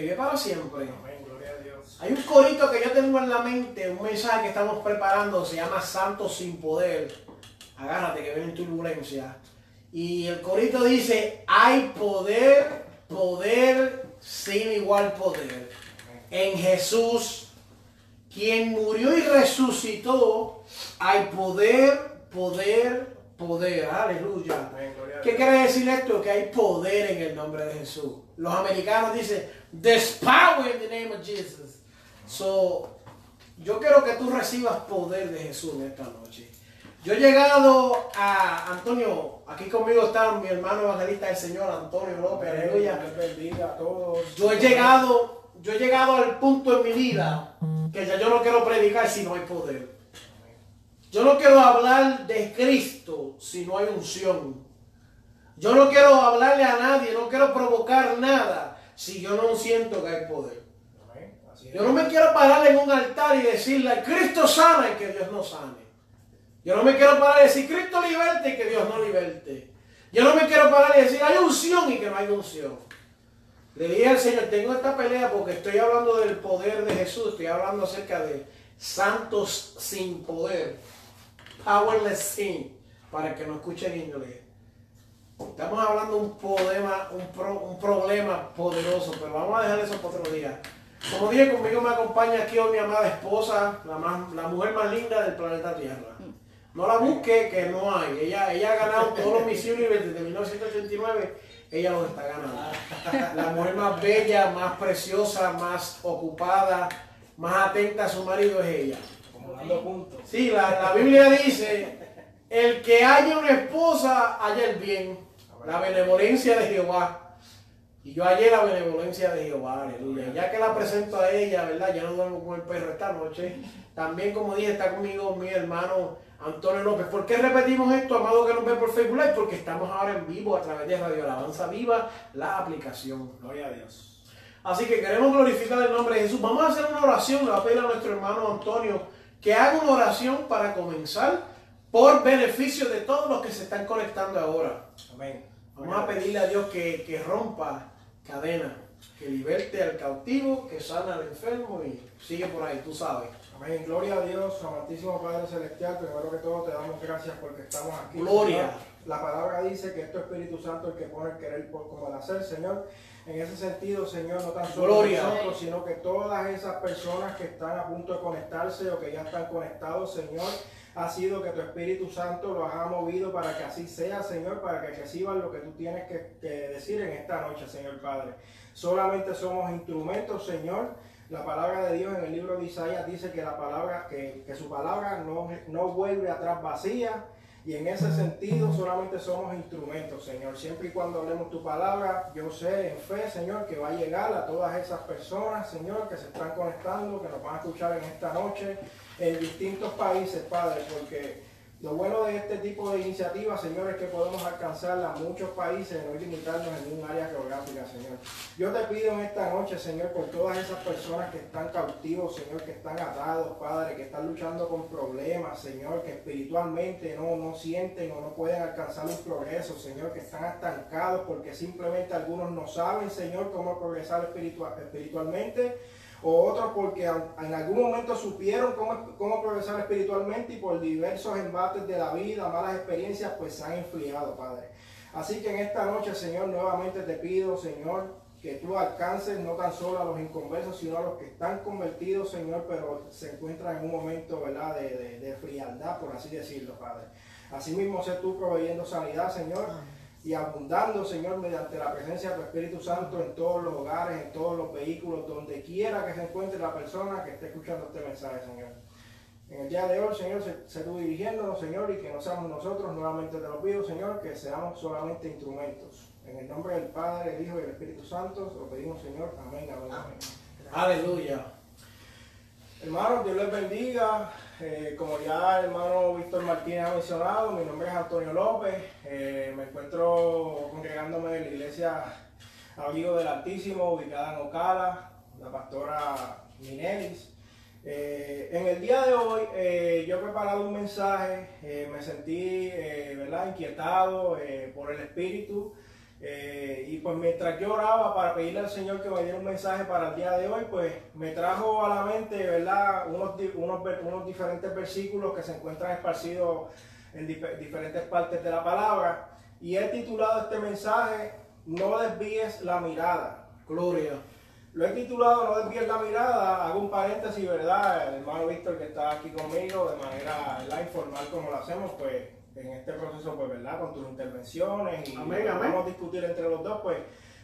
Vive para siempre. Hay un corito que yo tengo en la mente, un mensaje que estamos preparando, se llama Santos sin poder. Agárrate que viene turbulencia. Y el corito dice, hay poder, poder sin igual poder. En Jesús, quien murió y resucitó, hay poder, poder, poder. Aleluya. ¿Qué quiere decir esto? Que hay poder en el nombre de Jesús. Los americanos dicen, there's power in the name of Jesus. So, yo quiero que tú recibas poder de Jesús en esta noche. Yo he llegado a Antonio, aquí conmigo está mi hermano evangelista el Señor Antonio López, aleluya. bendiga a todos. Yo he llegado, yo he llegado al punto en mi vida que ya yo no quiero predicar si no hay poder. Yo no quiero hablar de Cristo si no hay unción. Yo no quiero hablarle a nadie, no quiero provocar nada si yo no siento que hay poder. Yo no me quiero parar en un altar y decirle, Cristo sana y que Dios no sane. Yo no me quiero parar y decir, Cristo liberte y que Dios no liberte. Yo no me quiero parar y decir, hay unción y que no hay unción. Le dije al Señor, tengo esta pelea porque estoy hablando del poder de Jesús, estoy hablando acerca de santos sin poder, powerless sin, para que no escuche en inglés. Estamos hablando de un problema, un, pro- un problema poderoso, pero vamos a dejar eso para otro día. Como dije, conmigo me acompaña aquí hoy mi amada esposa, la, más- la mujer más linda del planeta Tierra. No la busque, que no hay. Ella, ella ha ganado todos los Miss Universe desde 1989. Ella los está ganando. La mujer más bella, más preciosa, más ocupada, más atenta a su marido es ella. Sí, la, la Biblia dice, el que haya una esposa, haya el bien, la benevolencia de Jehová. Y yo hallé la benevolencia de Jehová, aleluya. Ya que la presento a ella, ¿verdad? Ya no duermo con el perro esta noche. También, como dije, está conmigo mi hermano Antonio López. ¿Por qué repetimos esto, amado que nos ve por Facebook Live? Porque estamos ahora en vivo a través de Radio Alabanza Viva, la aplicación. Gloria a Dios. Así que queremos glorificar el nombre de Jesús. Vamos a hacer una oración. Le voy a pedir a nuestro hermano Antonio que haga una oración para comenzar por beneficio de todos los que se están conectando ahora. Amén. Vamos a pedirle a Dios que, que rompa cadenas, que liberte al cautivo, que sana al enfermo y sigue por ahí, tú sabes. Amén. Gloria a Dios, amantísimo Padre Celestial. Primero que todo te damos gracias porque estamos aquí. Gloria. Señor. La palabra dice que esto es Espíritu Santo el que pone el querer por como el hacer, Señor. En ese sentido, Señor, no tan solo Gloria. nosotros, sino que todas esas personas que están a punto de conectarse o que ya están conectados, Señor, ha sido que tu Espíritu Santo los ha movido para que así sea, Señor, para que reciban lo que tú tienes que, que decir en esta noche, Señor Padre. Solamente somos instrumentos, Señor. La palabra de Dios en el libro de Isaías dice que la palabra, que, que su palabra no, no vuelve atrás vacía. Y en ese sentido solamente somos instrumentos, Señor. Siempre y cuando hablemos tu palabra, yo sé en fe, Señor, que va a llegar a todas esas personas, Señor, que se están conectando, que nos van a escuchar en esta noche en distintos países, Padre, porque lo bueno de este tipo de iniciativas, Señor, es que podemos alcanzar a muchos países, no limitarnos en un área geográfica, Señor. Yo te pido en esta noche, Señor, por todas esas personas que están cautivos, Señor, que están atados, Padre, que están luchando con problemas, Señor, que espiritualmente no, no sienten o no pueden alcanzar un progreso, Señor, que están estancados porque simplemente algunos no saben, Señor, cómo progresar espiritual, espiritualmente o otros porque en algún momento supieron cómo, cómo progresar espiritualmente y por diversos embates de la vida, malas experiencias, pues se han enfriado, Padre. Así que en esta noche, Señor, nuevamente te pido, Señor, que tú alcances no tan solo a los inconversos, sino a los que están convertidos, Señor, pero se encuentran en un momento, ¿verdad?, de, de- de frialdad, por así decirlo, Padre. Asimismo, sé tú proveyendo sanidad, Señor. Y abundando, Señor, mediante la presencia de tu Espíritu Santo en todos los hogares, en todos los vehículos, donde quiera que se encuentre la persona que esté escuchando este mensaje, Señor. En el día de hoy, Señor, se, se tú dirigiéndonos, Señor, y que no seamos nosotros, nuevamente te lo pido, Señor, que seamos solamente instrumentos. En el nombre del Padre, el Hijo y el Espíritu Santo, lo pedimos, Señor. Amén, amén, amén. Aleluya. Hermanos, Dios les bendiga. Eh, como ya el hermano Víctor Martínez ha mencionado, mi nombre es Antonio López. Eh, me encuentro congregándome en la iglesia Amigo del Altísimo, ubicada en Ocala, la pastora Minelis. Eh, en el día de hoy yo he preparado un mensaje, me sentí ¿verdad? inquietado por el Espíritu. Eh, y pues mientras yo oraba para pedirle al Señor que me diera un mensaje para el día de hoy, pues me trajo a la mente, ¿verdad? Unos, unos, unos diferentes versículos que se encuentran esparcidos en diferentes partes de la palabra. Y he titulado este mensaje, No desvíes la mirada. Gloria. Lo he titulado No desvíes la mirada, hago un paréntesis, ¿verdad? El hermano Víctor que está aquí conmigo de manera informal como lo hacemos, pues en este proceso, pues, ¿verdad? Con tus intervenciones y vamos a discutir entre los dos, pues,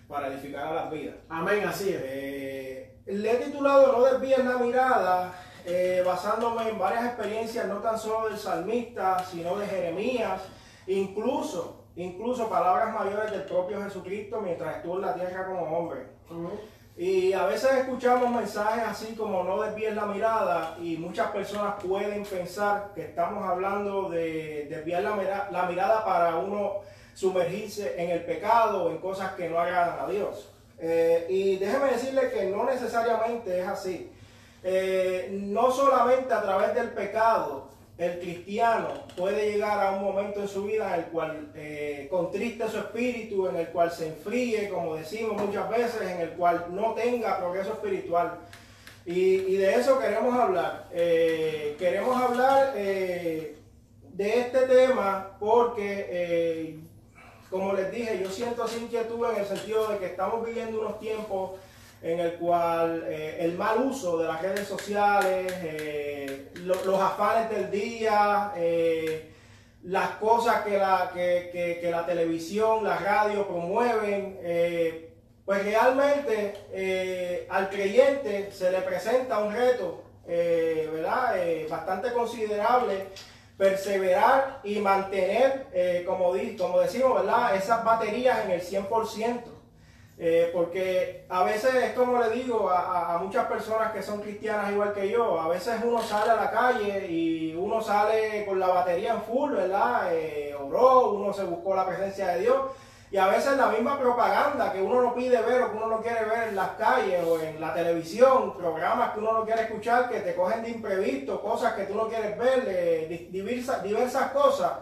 para edificar a las vidas. Amén, así es. Eh, le he titulado No desvíes la mirada, eh, basándome en varias experiencias, no tan solo del salmista, sino de Jeremías, incluso, incluso palabras mayores del propio Jesucristo mientras estuvo en la tierra como hombre. Y a veces escuchamos mensajes así como no desvíes la mirada y muchas personas pueden pensar que estamos hablando de desviar la, la mirada para uno sumergirse en el pecado o en cosas que no agradan a Dios. Eh, y déjeme decirle que no necesariamente es así. Eh, no solamente a través del pecado el cristiano puede llegar a un momento en su vida en el cual eh, contriste su espíritu, en el cual se enfríe, como decimos muchas veces, en el cual no tenga progreso espiritual. Y, de eso queremos hablar. Eh, queremos hablar eh, de este tema porque, como les dije, yo siento esa inquietud en el sentido de que estamos viviendo unos tiempos en el cual eh, el mal uso de las redes sociales, eh, los afanes del día, eh, las cosas que la, que, la televisión, la radio promueven, pues realmente al creyente se le presenta un reto, ¿verdad? bastante considerable perseverar y mantener, como, como decimos, ¿verdad? Esas baterías en el 100%. Eh, porque a veces es como le digo a, muchas personas que son cristianas igual que yo, a veces uno sale a la calle y uno sale con la batería en full, ¿verdad? Eh, oró, uno se buscó la presencia de Dios y a veces la misma propaganda que uno no pide ver o que uno no quiere ver en las calles o en la televisión, programas que uno no quiere escuchar, que te cogen de imprevisto, cosas que tú no quieres ver, eh, diversas, diversas cosas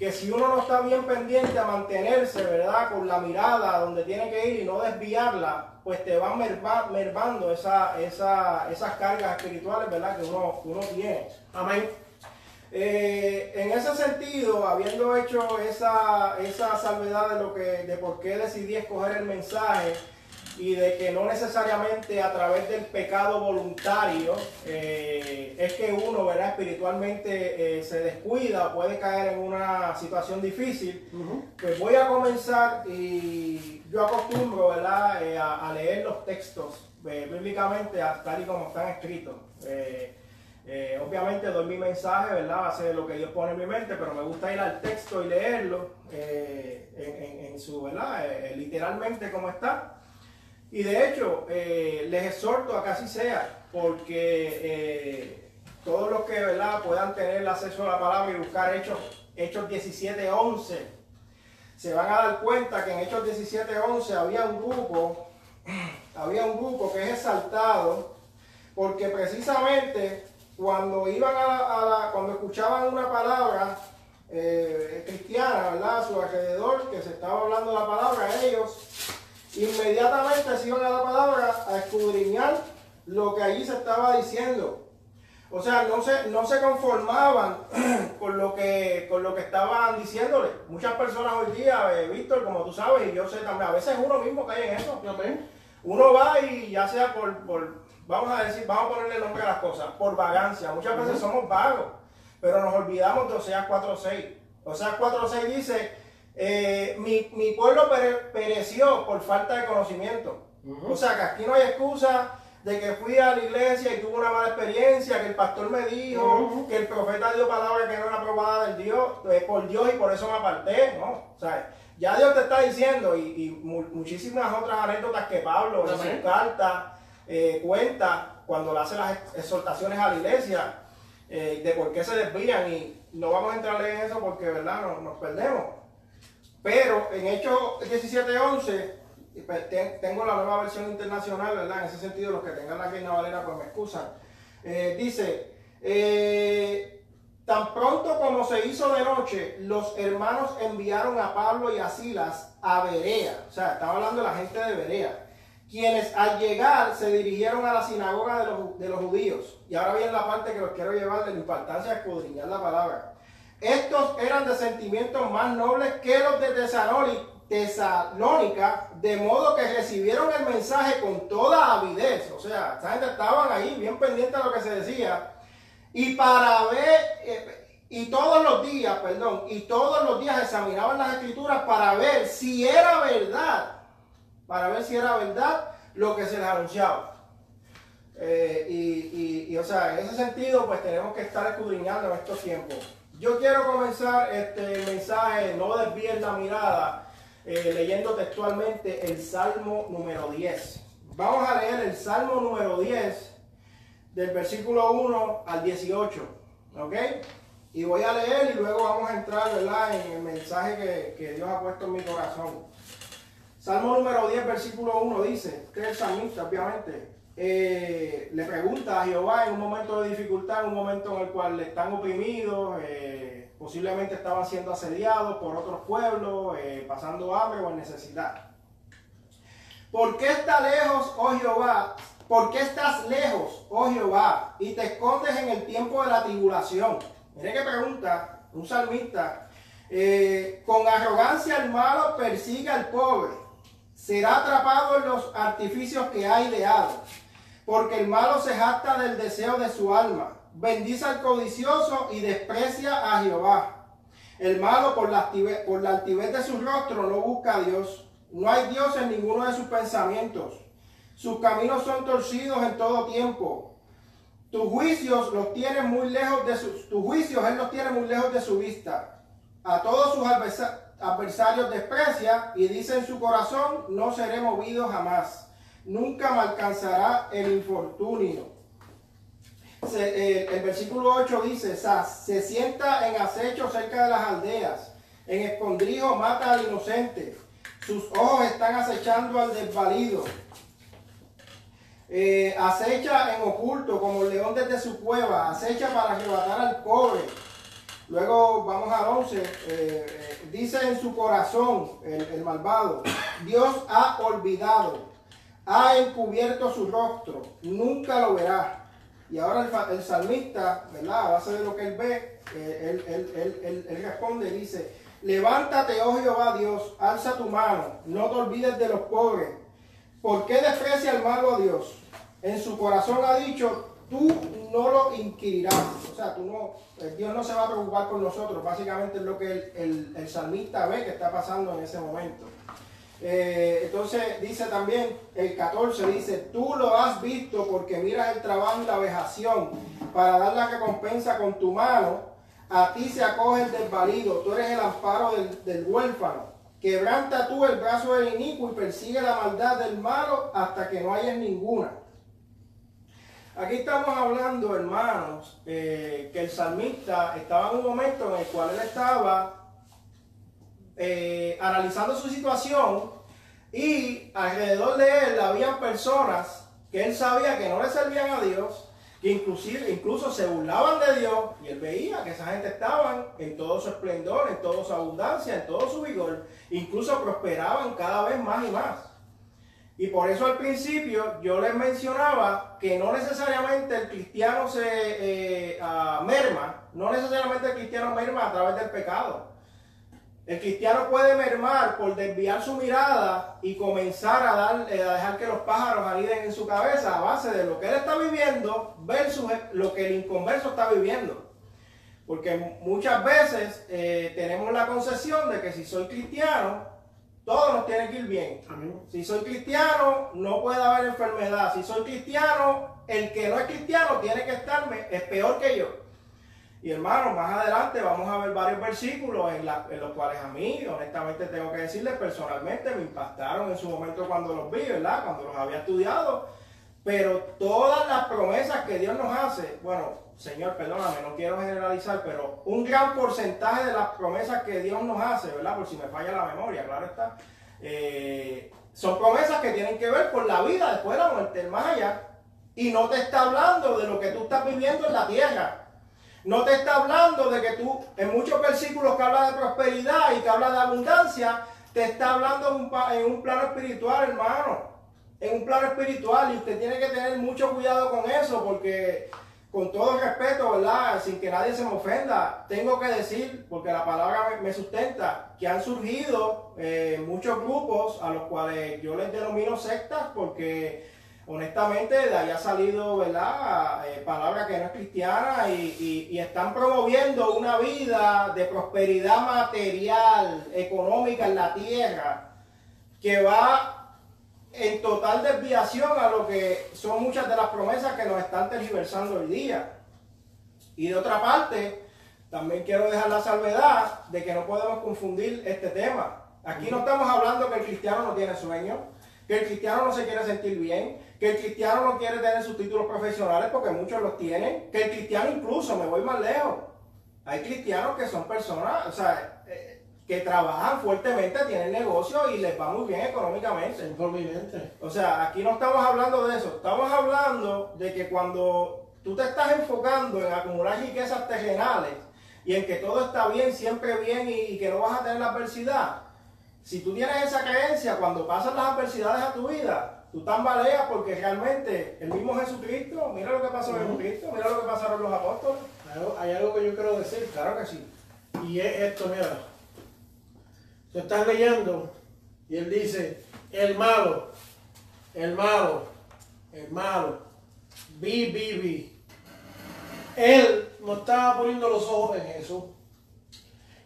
que si uno no está bien pendiente a mantenerse, ¿verdad? Con la mirada donde tiene que ir y no desviarla, pues te van mermando esa, esas cargas espirituales, ¿verdad? Que uno, uno tiene. Amén. Eh, en ese sentido, habiendo hecho esa, esa salvedad de, lo que, de por qué decidí escoger el mensaje, y de que no necesariamente a través del pecado voluntario eh, es que uno, ¿verdad? Espiritualmente eh, se descuida, puede caer en una situación difícil. Pues voy a comenzar y yo acostumbro, ¿verdad? Eh, a, leer los textos bíblicamente tal y como están escritos. obviamente doy mi mensaje, ¿verdad? Hacer lo que Dios pone en mi mente, pero me gusta ir al texto y leerlo en, en, su, ¿verdad? literalmente como está. Y de hecho, eh, les exhorto a que así sea, porque eh, todos los que ¿verdad? puedan tener acceso a la palabra y buscar Hechos, Hechos 17.11, se van a dar cuenta que en Hechos 17.11 había un grupo, había un grupo que es exaltado, porque precisamente cuando iban a cuando escuchaban una palabra eh, cristiana, ¿verdad? A su alrededor, que se estaba hablando la palabra, ellos inmediatamente se iban a la palabra a escudriñar lo que allí se estaba diciendo. O sea, no se, no se conformaban con lo, que, con lo que estaban diciéndole. Muchas personas hoy día, eh, Víctor, como tú sabes, y yo sé también, a veces uno mismo cae en eso. Uno va y ya sea por, por, vamos a decir, vamos a ponerle nombre a las cosas, por vagancia. Muchas veces somos vagos, pero nos olvidamos de Oseas 4.6. Oseas 4.6 dice eh, mi, mi, pueblo pereció por falta de conocimiento. O sea que aquí no hay excusa de que fui a la iglesia y tuve una mala experiencia, que el pastor me dijo, que el profeta dio palabra que no era aprobada del Dios, eh, por Dios y por eso me aparté, ¿no? O sea, ya Dios te está diciendo y, muchísimas otras anécdotas que Pablo en su carta eh, cuenta cuando le hace las exhortaciones a la iglesia eh, de por qué se desvían y no vamos a entrar en eso porque, ¿verdad? Nos, nos perdemos. Pero en Hechos 17.11 pues, tengo la nueva versión internacional, ¿verdad? En ese sentido, los que tengan la Reina Valera, pues me excusan. Eh, dice, eh, tan pronto como se hizo de noche, los hermanos enviaron a Pablo y a Silas a Berea. O sea, estaba hablando de la gente de Berea. Quienes al llegar se dirigieron a la sinagoga de los, de los judíos. Y ahora viene la parte que los quiero llevar de la importancia de escudriñar la palabra. Estos eran de sentimientos más nobles que los de Tesalónica de modo que recibieron el mensaje con toda avidez. O sea, esta gente estaban ahí bien pendientes de lo que se decía. Y para ver, eh, y todos los días, perdón, y todos los días examinaban las escrituras para ver si era verdad, para ver si era verdad lo que se les anunciaba. Eh, y, o sea, en ese sentido, pues tenemos que estar escudriñando en estos tiempos. Yo quiero comenzar este mensaje, no desvíen la mirada eh, leyendo textualmente el Salmo número 10. Vamos a leer el Salmo número 10 del versículo 1 al 18. ¿Ok? Y voy a leer y luego vamos a entrar ¿verdad? en el mensaje que, Dios ha puesto en mi corazón. Salmo número 10, versículo 1 dice, que es salmista, obviamente, eh, le pregunta a Jehová en un momento de dificultad, en un momento en el cual le están oprimidos, eh, Posiblemente estaban siendo asediados por otros pueblos, eh, pasando hambre o en necesidad. ¿Por qué está lejos, oh Jehová? ¿Por qué estás lejos, oh Jehová? Y te escondes en el tiempo de la tribulación. Mire qué pregunta un salmista. Eh, con arrogancia el malo persigue al pobre. Será atrapado en los artificios que ha ideado. Porque el malo se jacta del deseo de su alma bendice al codicioso y desprecia a Jehová. El malo por la, altivez, por la altivez de su rostro no busca a Dios. No hay Dios en ninguno de sus pensamientos. Sus caminos son torcidos en todo tiempo. Tus juicios los tiene muy lejos de sus tus juicios él los tiene muy lejos de su vista. A todos sus adversarios desprecia y dice en su corazón, no seré movido jamás. Nunca me alcanzará el infortunio. Eh, el versículo 8 dice, se sienta en acecho cerca de las aldeas, en escondrijo mata al inocente, sus ojos están acechando al desvalido, eh, acecha en oculto como el león desde su cueva, acecha para arrebatar al pobre. Luego vamos al 11, eh, dice en su corazón el, el malvado, Dios ha olvidado, ha encubierto su rostro, nunca lo verá. Y ahora el, salmista, ¿verdad? A base de lo que él ve, eh, él, responde y dice, levántate, oh Jehová Dios, alza tu mano, no te olvides de los pobres. ¿Por qué desprecia el malo a Dios? En su corazón ha dicho, tú no lo inquirirás. O sea, tú no, eh, Dios no se va a preocupar por nosotros. Básicamente es lo que el salmista ve que está pasando en ese momento. Eh, entonces dice también el 14, dice, tú lo has visto porque miras el trabajo y la vejación para dar la recompensa con tu mano. A ti se acoge el desvalido, tú eres el amparo del, huérfano. Quebranta tú el brazo del inicuo y persigue la maldad del malo hasta que no haya ninguna. Aquí estamos hablando, hermanos, eh, que el salmista estaba en un momento en el cual él estaba eh, analizando su situación y alrededor de él habían personas que él sabía que no le servían a Dios, que inclusive, incluso se burlaban de Dios y él veía que esa gente estaban en todo su esplendor, en toda su abundancia, en todo su vigor, incluso prosperaban cada vez más y más. Y por eso al principio yo les mencionaba que no necesariamente el cristiano se eh, ah, merma, no necesariamente el cristiano merma a través del pecado. El cristiano puede mermar por desviar su mirada y comenzar a, dar, eh, a dejar que los pájaros aniden en su cabeza a base de lo que él está viviendo versus lo que el inconverso está viviendo. Porque muchas veces eh, tenemos la concepción de que si soy cristiano, todo nos tiene que ir bien. Si soy cristiano, no puede haber enfermedad. Si soy cristiano, el que no es cristiano tiene que estarme, es peor que yo. Y hermano, más adelante vamos a ver varios versículos en, los cuales a mí, honestamente tengo que decirles personalmente, me impactaron en su momento cuando los vi, ¿verdad? Cuando los había estudiado. Pero todas las promesas que Dios nos hace, bueno, Señor, perdóname, no quiero generalizar, pero un gran porcentaje de las promesas que Dios nos hace, ¿verdad? Por si me falla la memoria, claro está. Eh, son promesas que tienen que ver con la vida después de la muerte, el más allá. Y no te está hablando de lo que tú estás viviendo en la tierra. No te está hablando de que tú, en muchos versículos que habla de prosperidad y que habla de abundancia, te está hablando en un, en un plano espiritual, hermano. En un plano espiritual. Y usted tiene que tener mucho cuidado con eso, porque con todo respeto, ¿verdad? Sin que nadie se me ofenda, tengo que decir, porque la palabra me, sustenta, que han surgido eh, muchos grupos a los cuales yo les denomino sectas, porque honestamente de ahí ha salido, ¿verdad? Eh, palabra que no es cristiana y, están promoviendo una vida de prosperidad material, económica en la tierra, que va en total desviación a lo que son muchas de las promesas que nos están tergiversando hoy día. Y de otra parte, también quiero dejar la salvedad de que no podemos confundir este tema. Aquí no estamos hablando que el cristiano no tiene sueño, que el cristiano no se quiere sentir bien, que el cristiano no quiere tener sus títulos profesionales porque muchos los tienen, que el cristiano incluso, me voy más lejos, hay cristianos que son personas, o sea, eh, que trabajan fuertemente, tienen negocio y les va muy bien económicamente. O sea, aquí no estamos hablando de eso, estamos hablando de que cuando tú te estás enfocando en acumular riquezas terrenales y en que todo está bien, siempre bien y, que no vas a tener la adversidad, si tú tienes esa creencia, cuando pasan las adversidades a tu vida, tú tambaleas porque realmente el mismo Jesucristo, mira lo que pasó en Jesucristo, mira lo que pasaron los apóstoles. Hay algo que yo quiero decir, claro que sí. Y es esto, mira, Tú estás leyendo y él dice, el malo, el malo, el malo, vi, vi, vi. Él no estaba poniendo los ojos en eso.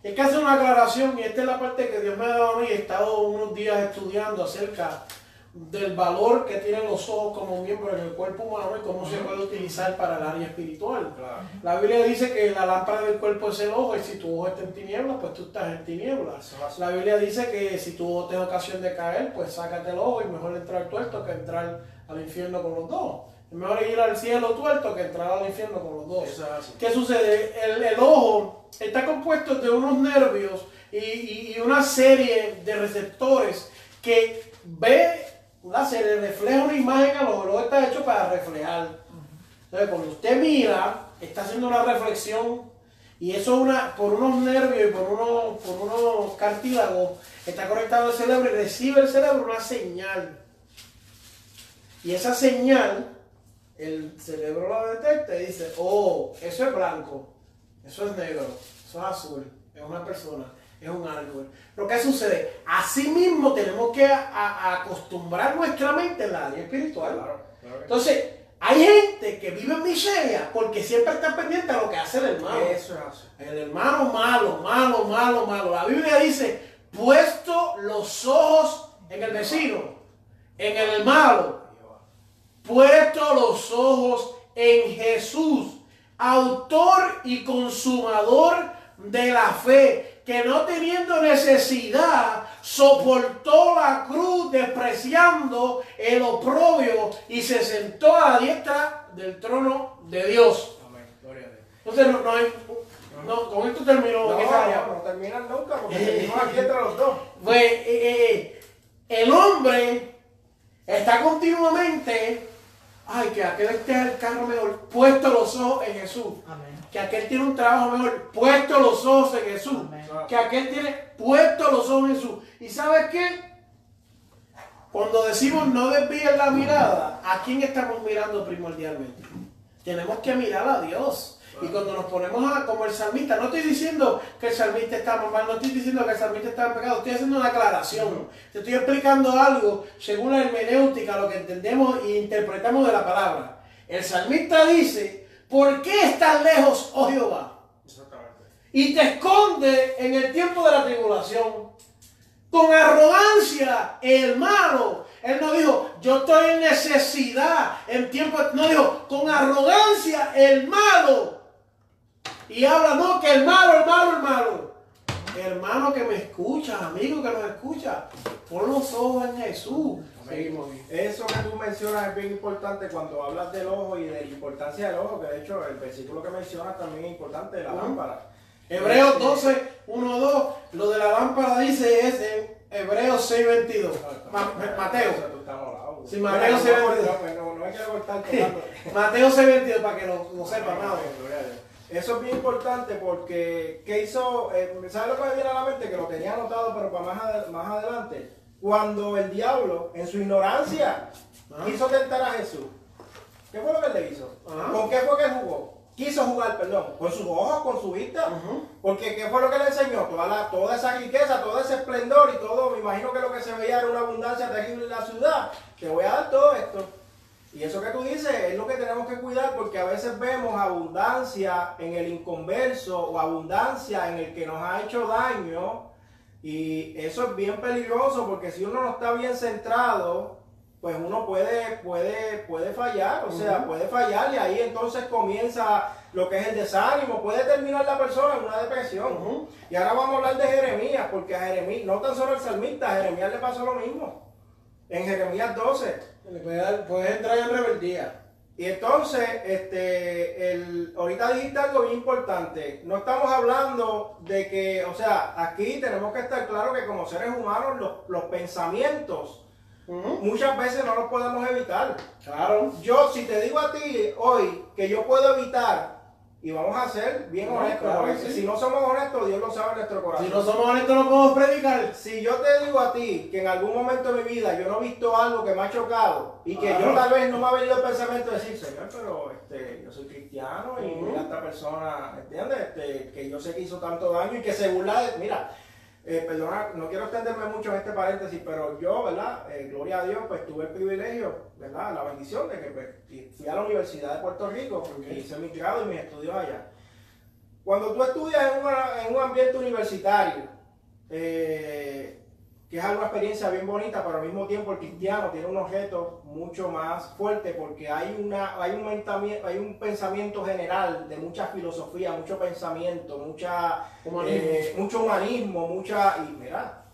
Es que hace una aclaración y esta es la parte que Dios me ha dado a mí. He estado unos días estudiando acerca del valor que tienen los ojos como miembro en el cuerpo humano y cómo se puede utilizar para el área espiritual. La Biblia dice que la lámpara del cuerpo es el ojo y si tu ojo está en tinieblas, pues tú estás en tinieblas. La Biblia dice que si tu ojo tiene ocasión de caer, pues sácate el ojo y mejor entrar tuerto que entrar al infierno con los dos. Es mejor ir al cielo tuerto que entrar al infierno con los dos. ¿Qué sucede? El, ojo está compuesto de unos nervios y, y una serie de receptores que ve se le refleja una imagen al ojo, está hecho para reflejar. Entonces, cuando usted mira, está haciendo una reflexión y eso una, por unos nervios y por unos, por unos cartílagos está conectado al cerebro y recibe el cerebro una señal. Y esa señal, el cerebro la detecta y dice, oh, eso es blanco, eso es negro, eso es azul, es una persona es un árbol. Pero ¿qué sucede? Asimismo tenemos que acostumbrar nuestra mente en la área espiritual. Entonces, hay gente que vive en miseria porque siempre está pendiente a lo que hace el hermano. Eso es El hermano malo, malo, malo, malo. La Biblia dice, puesto los ojos en el vecino, en el malo, puesto los ojos en Jesús, autor y consumador de la fe que no teniendo necesidad soportó la cruz despreciando el oprobio y se sentó a la diestra del trono de Dios. Amén. Gloria a Dios. Entonces no, hay, no, con esto terminó. No, no, no terminan nunca porque terminó aquí entre los dos. Pues eh, eh, el hombre está continuamente, ay, que aquel esté el carro mejor, puesto los ojos en Jesús. Amén que aquel tiene un trabajo mejor, puesto los ojos en Jesús, que aquel tiene puesto los ojos en Jesús. ¿Y sabes qué? Cuando decimos no desvíen la mirada, ¿a quién estamos mirando primordialmente? Tenemos que mirar a Dios. Y cuando nos ponemos a, como el salmista, no estoy diciendo que el salmista está mal, no estoy diciendo que el salmista está en pecado, estoy haciendo una aclaración. Te estoy explicando algo según la hermenéutica, lo que entendemos e interpretamos de la palabra. El salmista dice, ¿Por qué estás lejos, oh Jehová? y te esconde en el tiempo de la tribulación. Con arrogancia, hermano. Él no dijo, yo estoy en necesidad en tiempo. No dijo, con arrogancia, hermano. Y habla, no, que el malo, el malo, el malo. Hermano que me escucha, amigo que nos escucha, pon los ojos en Jesús. Eso que tú mencionas es bien importante cuando hablas del ojo y de la importancia del ojo, que de hecho el versículo que mencionas también es importante la lámpara. Hebreos 12, 1, 2, lo de la lámpara dice es en Hebreos 6, 22. Mateo. Sí, Mateo 6, 22. Mateo 6, 22, para que lo, lo sepan. Eso es bien importante porque, ¿qué hizo? Eh, ¿Sabes lo que me viene a la mente? Que lo tenía anotado, pero para más, más adelante. Cuando el diablo, en su ignorancia, ah. quiso tentar a Jesús. ¿Qué fue lo que él le hizo? Ah. ¿Con qué fue que jugó? Quiso jugar, perdón, con sus ojos, con su vista. Porque ¿qué fue lo que le enseñó? Toda, la, toda esa riqueza, todo ese esplendor y todo. Me imagino que lo que se veía era una abundancia terrible en la ciudad. Te voy a dar todo esto. Y eso que tú dices es lo que tenemos que cuidar porque a veces vemos abundancia en el inconverso o abundancia en el que nos ha hecho daño. Y eso es bien peligroso porque si uno no está bien centrado, pues uno puede, puede, puede fallar, o sea, puede fallar y ahí entonces comienza lo que es el desánimo, puede terminar la persona en una depresión. Y ahora vamos a hablar de Jeremías, porque a Jeremías, no tan solo el salmista, a Jeremías le pasó lo mismo. En Jeremías 12, puede, entrar en rebeldía. Y entonces, este, el, ahorita dijiste algo bien importante. No estamos hablando de que, o sea, aquí tenemos que estar claros que como seres humanos los, los pensamientos muchas veces no los podemos evitar. Claro. Yo, si te digo a ti hoy que yo puedo evitar y vamos a ser bien honestos. Si no somos honestos, Dios lo sabe en nuestro corazón. Si no somos honestos, no podemos predicar. Si yo te digo a ti que en algún momento de mi vida yo no he visto algo que me ha chocado y que yo tal vez no me ha venido el pensamiento de decir, Señor, pero este, yo soy cristiano y esta persona, ¿entiendes? Este, que yo sé que hizo tanto daño y que se burla de. Mira, eh, perdona, no quiero extenderme mucho en este paréntesis, pero yo, ¿verdad? Eh, gloria a Dios, pues tuve el privilegio, ¿verdad? La bendición de que pues, fui a la Universidad de Puerto Rico, porque hice mi grado y mis estudios allá. Cuando tú estudias en, en un ambiente universitario, eh, que es una experiencia bien bonita, pero al mismo tiempo el cristiano tiene un objeto mucho más fuerte porque hay, una, hay, un, hay un pensamiento general de mucha filosofía, mucho pensamiento, mucha, eh, mucho humanismo, mucha... Y mira,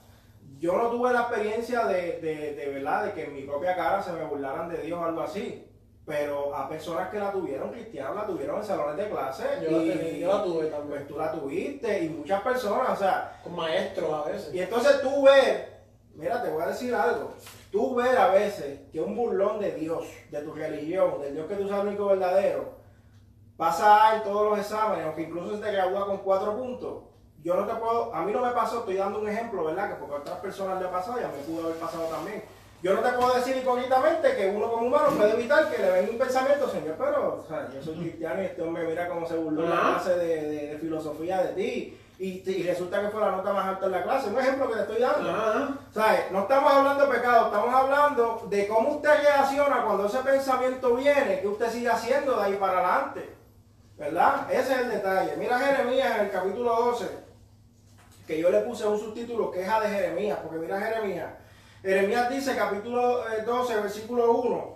yo no tuve la experiencia de, de, de, verdad de que en mi propia cara se me burlaran de Dios o algo así. Pero a personas que la tuvieron, cristianos, la tuvieron en salones de clase. Yo, y, la, tuve también. Pues tú la tuviste y muchas personas, o sea. Con maestros a veces. Y entonces tú ves, mira, te voy a decir algo. Tú ves a veces que un burlón de Dios, de tu religión, del Dios que tú sabes único verdadero, pasa en todos los exámenes, aunque incluso se te gradúa con cuatro puntos. Yo no te puedo, a mí no me pasó, estoy dando un ejemplo, ¿verdad? Que porque a otras personas le ha pasado y a mí pudo haber pasado también yo no te puedo decir hipócritamente que uno como humano puede evitar que le venga un pensamiento, señor, pero o sea, yo soy cristiano y este hombre mira cómo se burló la clase de, de, filosofía de ti. Y, y, resulta que fue la nota más alta en la clase. Un ejemplo que te estoy dando. ¿Sabes? No estamos hablando de pecado, estamos hablando de cómo usted reacciona cuando ese pensamiento viene, que usted sigue haciendo de ahí para adelante. ¿Verdad? Ese es el detalle. Mira Jeremías en el capítulo 12, que yo le puse un subtítulo, queja de Jeremías, porque mira Jeremías. Jeremías dice, capítulo 12, eh, versículo 1,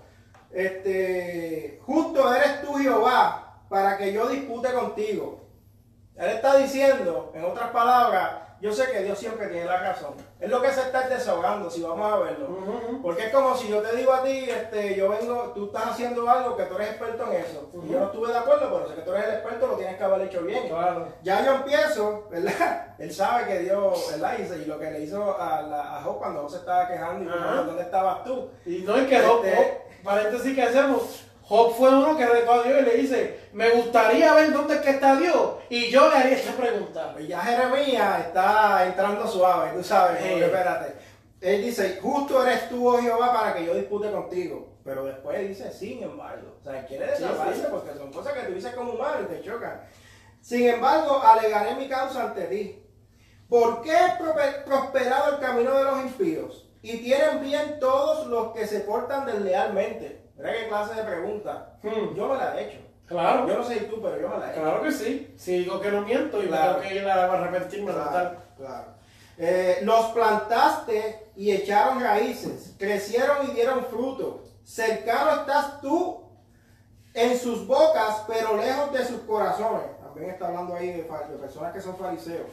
este, justo eres tú Jehová para que yo dispute contigo. Él está diciendo, en otras palabras, yo sé que Dios siempre tiene la razón. Es lo que se está desahogando, si vamos a verlo. Porque es como si yo te digo a ti, este, yo vengo, tú estás haciendo algo que tú eres experto en eso. Y yo no estuve de acuerdo, pero sé que tú eres el experto, lo tienes que haber hecho bien. Ya yo empiezo, ¿verdad? Él sabe que Dios, ¿verdad? Y, lo que le hizo a, la, a Job cuando Job se estaba quejando y ¿dónde estabas tú? Y no es que Job, este, paréntesis que hacemos, Job fue uno que retó a Dios y le dice, me gustaría ver dónde es que está Dios. Y yo le haría esta pregunta. Pues ya Jeremías está entrando suave, tú sabes, espérate. Él dice, justo eres tú, oh Jehová, para que yo dispute contigo. Pero después dice, sin embargo. O sea, quiere desahogarse porque son cosas que tú dices como humano y te chocan. Sin embargo, alegaré mi causa ante ti. ¿Por qué he prosperado el camino de los impíos? Y tienen bien todos los que se portan deslealmente. Mira qué clase de pregunta. Hmm. Yo me la he hecho. Claro. Yo no sé tú, pero yo me la he hecho. Claro que sí. Si digo que no miento y Claro. tengo que ir a arrepentirme Claro, total. claro. Eh, los plantaste y echaron raíces, crecieron y dieron fruto. Cercano estás tú en sus bocas, pero lejos de sus corazones. También está hablando ahí de, de personas que son fariseos.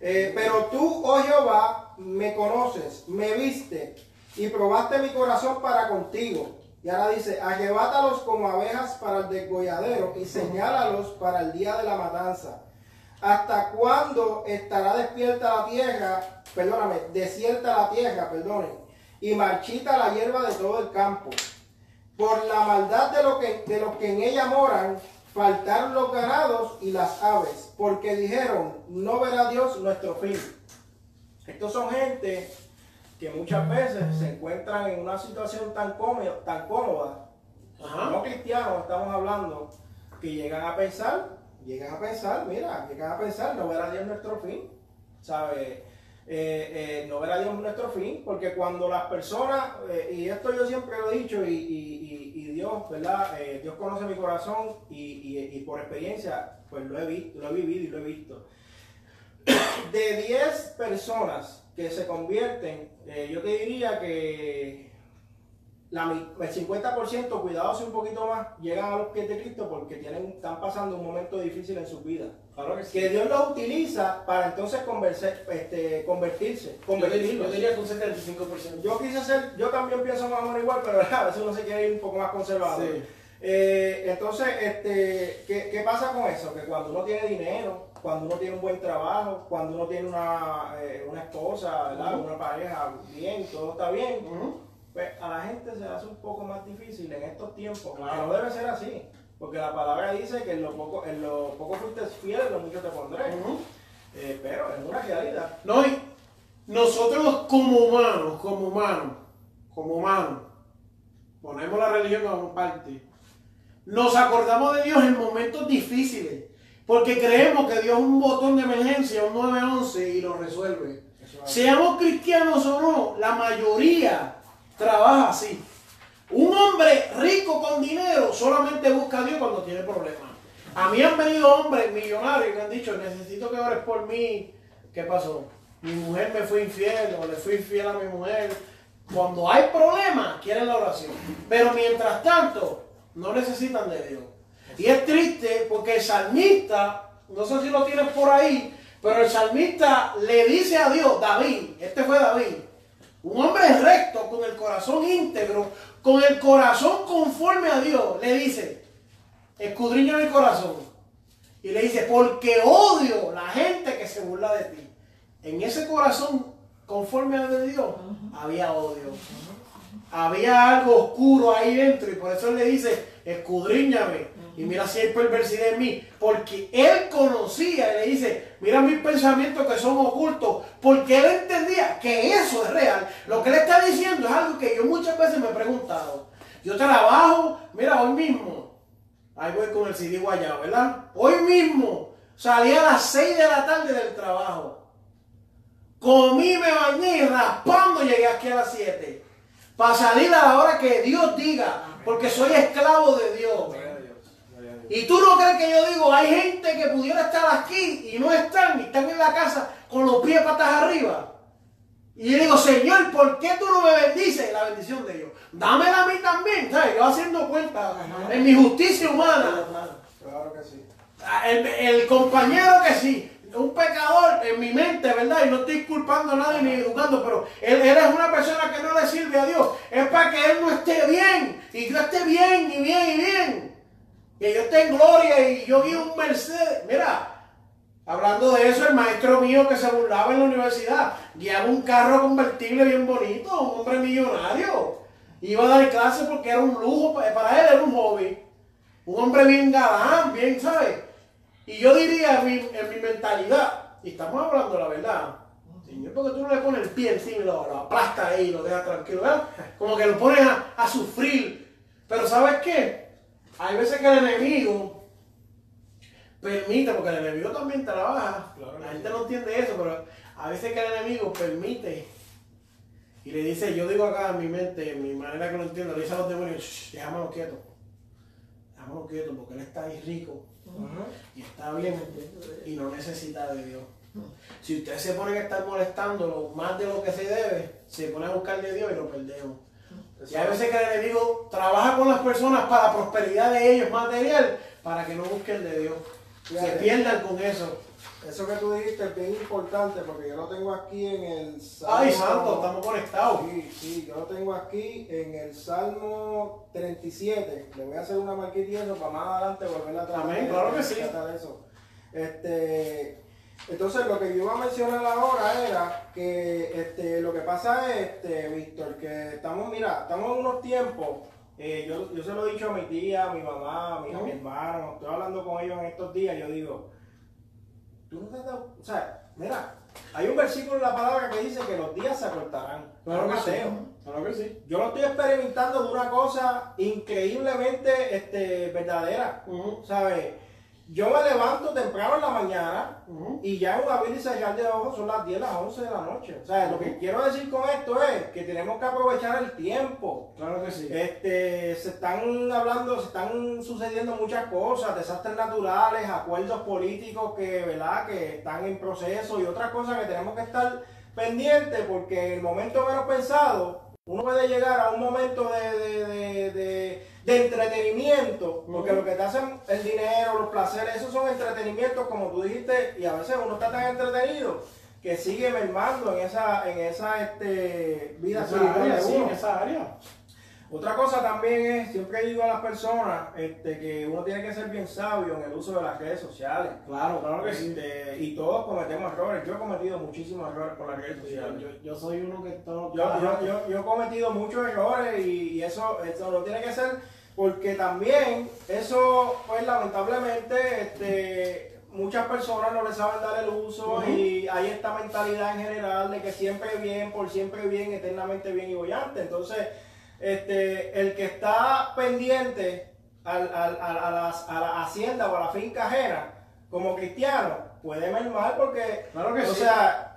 Eh, pero tú, oh Jehová, me conoces, me viste y probaste mi corazón para contigo. Y ahora dice, arrebátalos como abejas para el desgolladero y señálalos para el día de la matanza. ¿Hasta cuándo estará despierta la tierra? Perdóname, desierta la tierra, perdonen, y marchita la hierba de todo el campo. Por la maldad de, lo que, de los que en ella moran, faltaron los ganados y las aves, porque dijeron, no verá Dios nuestro fin. Estos son gente que muchas veces se encuentran en una situación tan cómoda, tan cómoda Ajá. no cristianos estamos hablando, que llegan a pensar, llegan a pensar, mira, llegan a pensar, no verá Dios nuestro fin, ¿sabe? Eh, eh, no verá Dios nuestro fin, porque cuando las personas, eh, y esto yo siempre lo he dicho, y, y- y- y Dios, ¿verdad? Dios conoce mi corazón y, y- y por experiencia, pues lo he visto, lo he vivido y lo he visto. De 10 personas que se convierten, eh, yo te diría que la el 50%, cuidado si un poquito más, llegan a los pies de Cristo porque tienen, están pasando un momento difícil en sus vidas. Claro que sí. Que Dios los utiliza para entonces converse- este, convertirse. Yo diría, convertirlos. yo diría que un 75%. Yo quise ser, yo también pienso más o menos igual, pero a veces uno se quiere ir un poco más conservador. Sí. Eh, entonces, este, ¿qué, qué pasa con eso? Que cuando uno tiene dinero, cuando uno tiene un buen trabajo, cuando uno tiene una, eh, una esposa, ¿verdad? una pareja bien, todo está bien, pues a la gente se le hace un poco más difícil en estos tiempos. Claro. Que no debe ser así. Porque la palabra dice que en lo poco, en lo poco fuiste fiel, en lo mucho te pondré. Eh, pero es una realidad. No, y nosotros como humanos, como humanos, como humanos, ponemos la religión como parte, nos acordamos de Dios en momentos difíciles, porque creemos que Dios es un botón de emergencia, un 911 y lo resuelve. Seamos cristianos o no, la mayoría trabaja así. Un hombre rico con dinero solamente busca a Dios cuando tiene problemas. A mí han venido hombres millonarios y me han dicho, necesito que ores por mí. ¿Qué pasó? Mi mujer me fue infiel o le fui infiel a mi mujer. Cuando hay problemas, quieren la oración. Pero mientras tanto, no necesitan de Dios. Y es triste porque el salmista, no sé si lo tienes por ahí, pero el salmista le dice a Dios, David, este fue David, un hombre recto, con el corazón íntegro, con el corazón conforme a Dios, le dice, escudriña mi corazón. Y le dice, porque odio la gente que se burla de ti. En ese corazón conforme a de Dios había odio. Había algo oscuro ahí dentro y por eso él le dice, escudriñame y mira si hay perversidad en mí. Porque él conocía y le dice, mira mis pensamientos que son ocultos. Porque él entendía que eso es real. Lo que él está diciendo es algo que yo muchas veces me he preguntado. Yo trabajo, mira, hoy mismo, ahí voy con el CD guayado, ¿verdad? Hoy mismo salí a las 6 de la tarde del trabajo. Comí, me bañé y raspando llegué aquí a las 7. Para salir a la hora que Dios diga, porque soy esclavo de Dios. Gloria a Dios, gloria a Dios. Y tú no crees que yo digo, hay gente que pudiera estar aquí y no están, y están en la casa con los pies patas arriba. Y yo digo, Señor, ¿por qué tú no me bendices? La bendición de Dios. Dámela a mí también, ¿sabes? Yo haciendo cuenta en mi justicia humana. Claro que sí. Ah, El, el compañero que sí, un pecador en mi mente, ¿verdad? Y no estoy culpando a nadie ni educando, pero él, él es una persona que no le sirve a Dios. Es para que él no esté bien y yo esté bien y bien y bien. Que yo esté en gloria y yo guío un Mercedes. Mira, hablando de eso, el maestro mío que se burlaba en la universidad guiaba un carro convertible bien bonito, un hombre millonario. Iba a dar clases porque era un lujo, pa- para él era un hobby. Un hombre bien galán, bien, ¿sabes? Y yo diría en mi, en mi mentalidad, y estamos hablando la verdad, Señor, porque tú no le pones el pie encima y lo, lo aplastas ahí y lo dejas tranquilo, ¿verdad? Como que lo pones a, a sufrir. Pero ¿sabes qué? Hay veces que el enemigo permite, porque el enemigo también trabaja. Claro la sí. gente no entiende eso, pero a veces que el enemigo permite y le dice, yo digo acá en mi mente, en mi manera que lo entiendo, le dice a los demonios, "Shh, déjamelo quieto. Estámonos quietos porque él está ahí rico y está bien y no necesita de Dios. Si usted se pone a estar molestándolo más de lo que se debe, se pone a buscar de Dios y lo perdemos. Y a veces que el enemigo trabaja con las personas para la prosperidad de ellos material, para que no busquen de Dios. Se pierdan con eso. Eso que tú dijiste es bien importante porque yo lo tengo aquí en el Salmo. Ay, santo, estamos conectados. Sí, sí, yo lo tengo aquí en el Salmo 37. Le voy a hacer una marquita para más adelante volver a tratar. Amén, claro que sí. eso. Este, entonces, lo que yo iba a mencionar ahora era que este, lo que pasa es, este, Víctor, que estamos, mira, estamos en unos tiempos. eh, yo, yo se lo he dicho a mi tía, a mi mamá, a mi, a mi hermano, estoy hablando con ellos en estos días. Yo digo, tú no te has dado, o sea, mira, hay un versículo en la palabra que dice que los días se acortarán. Claro que sí. Claro que sí. Yo lo estoy experimentando de una cosa increíblemente este, verdadera. ¿Sabes? Yo me levanto temprano en la mañana y ya en un abrir y cerrar de ojos son las 10, las 11 de la noche. O sea, lo que quiero decir con esto es que tenemos que aprovechar el tiempo. Claro que sí. Este, se están hablando, se están sucediendo muchas cosas, desastres naturales, acuerdos políticos que, ¿verdad? que están en proceso y otras cosas que tenemos que estar pendientes porque en el momento menos pensado uno puede llegar a un momento de, de- de- entretenimiento, porque lo que te hacen el dinero, los placeres, esos son entretenimientos como tú dijiste, y a veces uno está tan entretenido que sigue mermando en esa, en esa este, vida Esa espiritual área, de sí, en esa área. Otra cosa también es, siempre digo a las personas este, que uno tiene que ser bien sabio en el uso de las redes sociales. Claro, claro que sí. Este, y todos cometemos errores. Yo he cometido muchísimos errores con las redes sociales. yo, yo soy uno que todo. Yo, yo, yo, he cometido muchos errores y, y eso, eso no tiene que ser porque también eso, pues lamentablemente, este, muchas personas no le saben dar el uso y hay esta mentalidad en general de que siempre bien, por siempre bien, eternamente bien y bollante. Entonces, este, el que está pendiente al- al- al- a, a la hacienda o a la finca ajena como cristiano puede mermar porque, Claro que o sí. sea,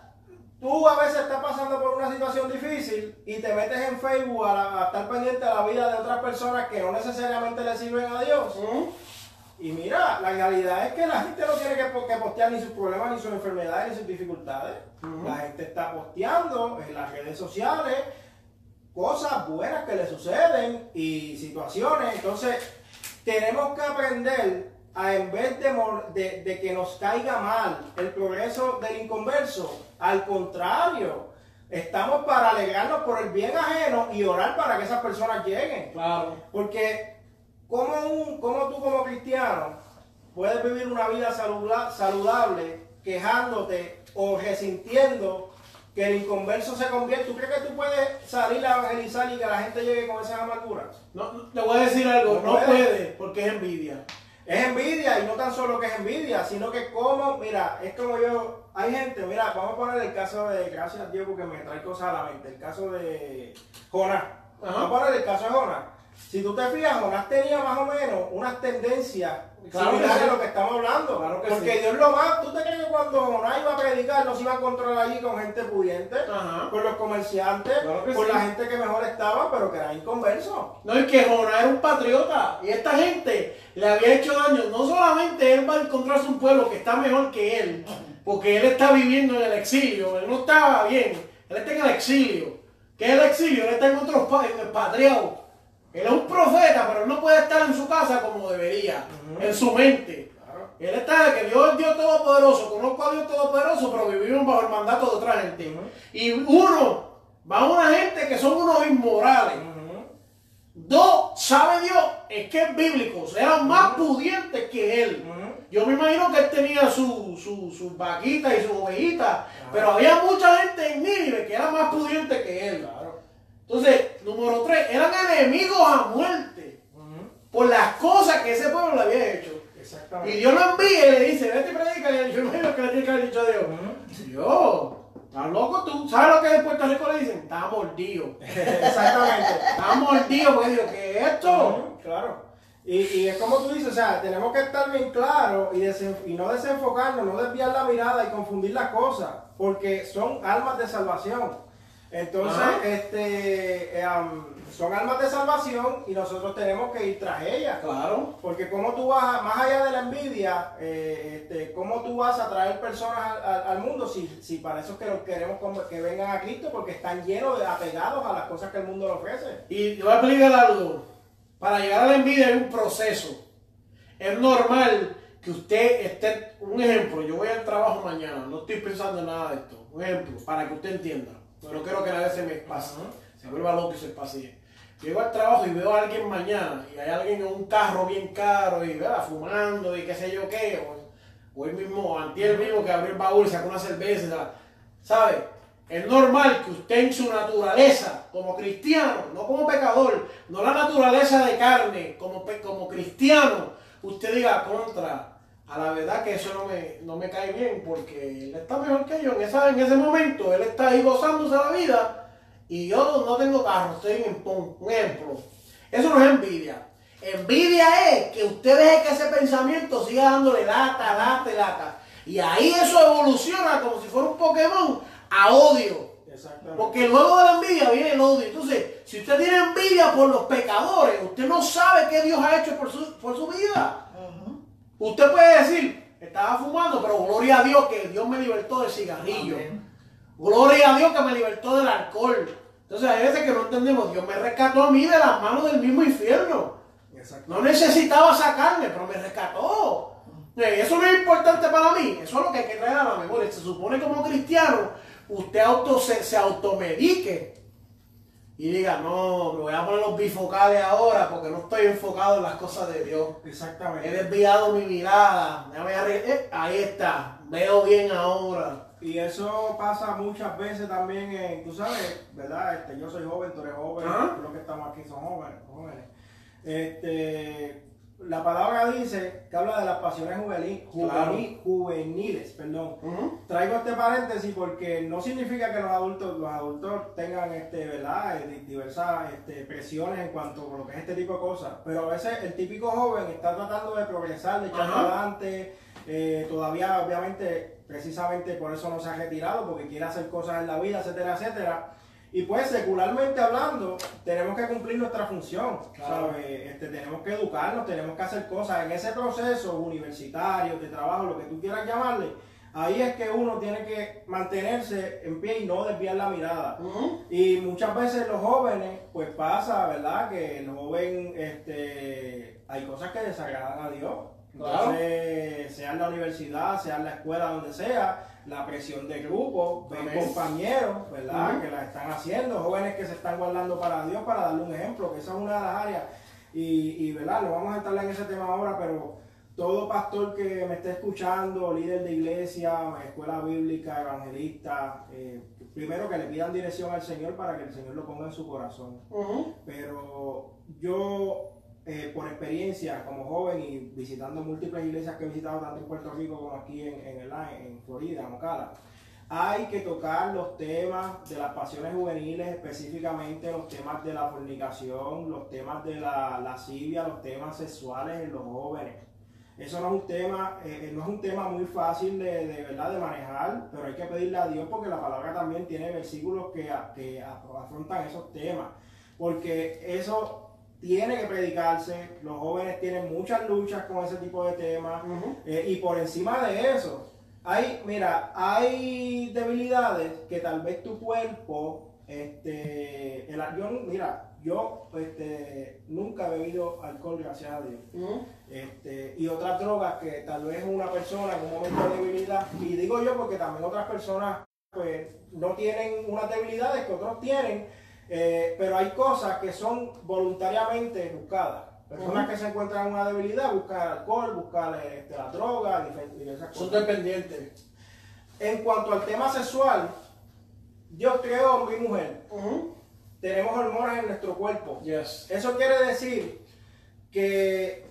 Tú a veces estás pasando por una situación difícil y te metes en Facebook a, la- a estar pendiente de la vida de otras personas que no necesariamente le sirven a Dios. Y mira, la realidad es que la gente no tiene que, po- que postear ni sus problemas, ni sus enfermedades, ni sus dificultades. La gente está posteando en las redes sociales cosas buenas que le suceden y situaciones. Entonces, tenemos que aprender a en vez de, de, de que nos caiga mal el progreso del inconverso, al contrario, estamos para alegrarnos por el bien ajeno y orar para que esas personas lleguen. Claro. Porque, ¿cómo, un, cómo tú como cristiano puedes vivir una vida saludable quejándote o resintiendo que el inconverso se convierte? ¿Tú crees que tú puedes salir a evangelizar y que la gente llegue con esas amarguras? No, no, te voy a decir algo, No no puede. puede, porque es envidia. Es envidia y no tan solo que es envidia, sino que como, mira, es como yo, hay gente, mira, vamos a poner el caso de, gracias a Dios porque me trae cosas a la mente, el caso de Jonás. Vamos a poner el caso de Jonás. Si tú te fijas, Jonás tenía más o menos unas tendencias Claro que lo estamos hablando. Claro que porque sí. Dios lo va, ¿tú te crees que cuando Jonás iba a predicar no se iba a encontrar allí con gente pudiente? Ajá. Con los comerciantes, Claro con sí. la gente que mejor estaba, pero que era inconverso. No, y que Jonás era un patriota. Y esta gente le había hecho daño. No solamente él va a encontrarse un pueblo que está mejor que él, porque él está viviendo en el exilio. Él no estaba bien. Él está en el exilio. ¿Qué es el exilio? Él está en otros pa- en expatriado. Él es un profeta, pero él no puede estar en su casa como debería, en su mente. Claro. Él está de que Dios es Dios Todopoderoso, conozco a Dios Todopoderoso, pero vivimos bajo el mandato de otra gente. Y uno, va a una gente que son unos inmorales. Dos, sabe Dios, es que es bíblico, eran más pudientes que él. Yo me imagino que él tenía su- su- sus vaquitas y sus ovejitas, pero había mucha gente en Nínive que era más pudiente que él. Entonces, número tres, eran enemigos a muerte por las cosas que ese pueblo le había hecho. Y Exactamente. Dios lo envía y le dice, vete y predica. Y yo imagino que le dicho a Dios. Dios, ¿estás loco tú? ¿Sabes lo que en Puerto Rico le dicen? Está mordido. Exactamente. Está mordido porque digo, ¿qué es esto? Claro. Y, y es como tú dices, o sea, tenemos que estar bien claros y, y no desenfocarnos, no desviar la mirada y confundir las cosas, porque son almas de salvación. Entonces, Ajá. este, eh, um, son almas de salvación y nosotros tenemos que ir tras ellas. Claro. Porque como tú vas, a- más allá de la envidia, eh, este, cómo tú vas a traer personas al, al- al mundo si, si para eso es que los queremos que vengan a Cristo, porque están llenos de apegados a las cosas que el mundo le ofrece. Y voy a explicar algo. Para llegar a la envidia hay un proceso. Es normal que usted esté, un ejemplo, yo voy al trabajo mañana, no estoy pensando en nada de esto. Un ejemplo, para que usted entienda. Pero no quiero que nadie se me pase, se vuelva loco y se pase. Llego al trabajo y veo a alguien mañana y hay alguien en un carro bien caro y ¿verdad? fumando y qué sé yo qué. O, o el mismo, antier mismo que abrió el baúl y sacó una cerveza. y tal. ¿Sabe? Es normal que usted en su naturaleza, como cristiano, no como pecador, no la naturaleza de carne, como, como cristiano, usted diga contra. A la verdad que eso no me, no me cae bien porque él está mejor que yo. En, esa, en ese momento él está ahí gozándose la vida y yo no tengo carro, estoy en. Un ejemplo. Eso no es envidia. Envidia es que usted deje que ese pensamiento siga dándole lata, lata y lata. Y ahí eso evoluciona como si fuera un Pokémon a odio. Porque luego de la envidia viene el odio. Entonces, si usted tiene envidia por los pecadores, usted no sabe qué Dios ha hecho por su, por su vida. Usted puede decir, estaba fumando, pero gloria a Dios que Dios me libertó del cigarrillo. Gloria a Dios que me libertó del alcohol. Entonces hay veces que no entendemos, Dios me rescató a mí de las manos del mismo infierno. No necesitaba sacarme, pero me rescató. Eh, Eso no es importante para mí. Eso es lo que hay que traer a la memoria. Se supone como cristiano, usted auto, se, se automedique y diga, no, me voy a poner los bifocales ahora porque no estoy enfocado en las cosas de Dios. He Exactamente. desviado mi mirada. Déjame arreglar- eh, ahí está. Veo bien ahora. Y eso pasa muchas veces también en, tú sabes, ¿verdad? Este, yo soy joven, tú eres joven, Ajá. los que estamos aquí son jóvenes. jóvenes. Este, la palabra dice que habla de las pasiones juvenil- Claro. juvenil- juveniles, perdón. Traigo este paréntesis porque no significa que los adultos, los adultos tengan este, ¿verdad? Eh, di- diversas este, presiones en cuanto a lo que es este tipo de cosas. Pero a veces el típico joven está tratando de progresar, de echar para adelante. eh, todavía, obviamente, precisamente por eso no se ha retirado, porque quiere hacer cosas en la vida, etcétera, etcétera. Y pues, secularmente hablando, tenemos que cumplir nuestra función, Claro. ¿sabes? Este, tenemos que educarnos, tenemos que hacer cosas. En ese proceso universitario, de trabajo, lo que tú quieras llamarle, ahí es que uno tiene que mantenerse en pie y no desviar la mirada. Y muchas veces los jóvenes, pues pasa, ¿verdad? Que el joven, este, hay cosas que desagradan a Dios. Claro. Entonces, sea en la universidad, sea en la escuela, donde sea, la presión de grupo, Amén. compañeros, ¿verdad? Que la están haciendo, jóvenes que se están guardando para Dios, para darle un ejemplo, que esa es una de las áreas. Y, y, ¿verdad? No vamos a entrar en ese tema ahora, pero todo pastor que me esté escuchando, líder de iglesia, escuela bíblica, evangelista, eh, primero que le pidan dirección al Señor para que el Señor lo ponga en su corazón. Pero yo, eh, por experiencia como joven y visitando múltiples iglesias que he visitado tanto en Puerto Rico como aquí en, en, el- en Florida, en Ocala, hay que tocar los temas de las pasiones juveniles, específicamente los temas de la fornicación, los temas de la lascivia, los temas sexuales en los jóvenes. Eso no es un tema, eh, eh, no es un tema muy fácil de, de, verdad de manejar, pero hay que pedirle a Dios porque la palabra también tiene versículos que, que afrontan esos temas. Porque eso tiene que predicarse, los jóvenes tienen muchas luchas con ese tipo de temas, eh, y por encima de eso, hay, mira, hay debilidades que tal vez tu cuerpo, este, el, yo, mira, yo este, nunca he bebido alcohol, gracias a Dios. Este, y otras drogas que tal vez una persona en un momento de debilidad, y digo yo porque también otras personas pues no tienen unas debilidades que otros tienen, eh, pero hay cosas que son voluntariamente buscadas. Personas que se encuentran en una debilidad buscan alcohol, buscan este, la droga, diversas Son cosas. dependientes. En cuanto al tema sexual, yo creo, hombre y mujer, tenemos hormonas en nuestro cuerpo. Yes. Eso quiere decir que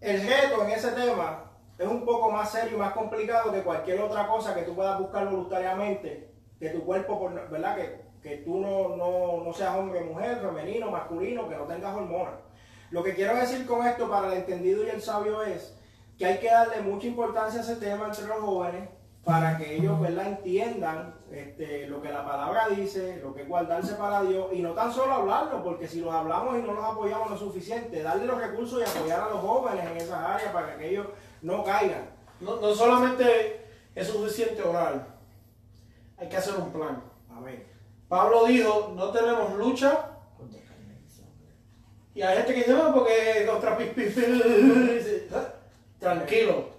el reto en ese tema es un poco más serio y más complicado que cualquier otra cosa que tú puedas buscar voluntariamente, que tu cuerpo, ¿verdad? Que, que tú no, no, no seas hombre, mujer, femenino, masculino, que no tengas hormonas. Lo que quiero decir con esto para el entendido y el sabio es que hay que darle mucha importancia a ese tema entre los jóvenes para que ellos ¿verdad? entiendan este, lo que la palabra dice, lo que es guardarse para Dios, y no tan solo hablarlo, porque si los hablamos y no los apoyamos lo suficiente, darle los recursos y apoyar a los jóvenes en esas áreas para que ellos no caigan. No, no solamente es suficiente orar, hay que hacer un plan. Pablo dijo, no tenemos lucha. Y hay gente que dice, no, porque contra pis, pis, pis". Dice, "Ah, Tranquilo,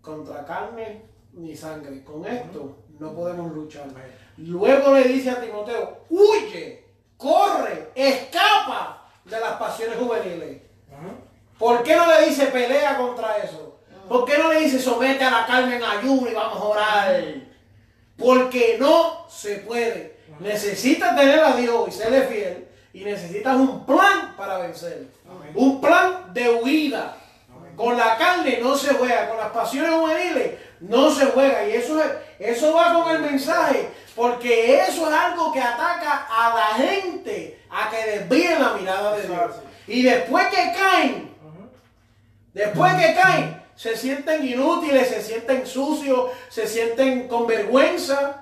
contra carne ni sangre. Con esto no podemos luchar. Luego le dice a Timoteo, huye, corre, escapa de las pasiones juveniles. ¿Por qué no le dice pelea contra eso? ¿Por qué no le dice somete a la carne en ayuno y vamos a orar? Porque no se puede. Necesitas tener a Dios y serle fiel. Y necesitas un plan para vencer. Amén. Un plan de huida. Con la carne no se juega, con las pasiones juveniles no se juega. Y eso, es, eso va con el mensaje. Porque eso es algo que ataca a la gente a que desvíen la mirada de Dios. Y después que caen, Después que caen, se sienten inútiles, se sienten sucios, se sienten con vergüenza,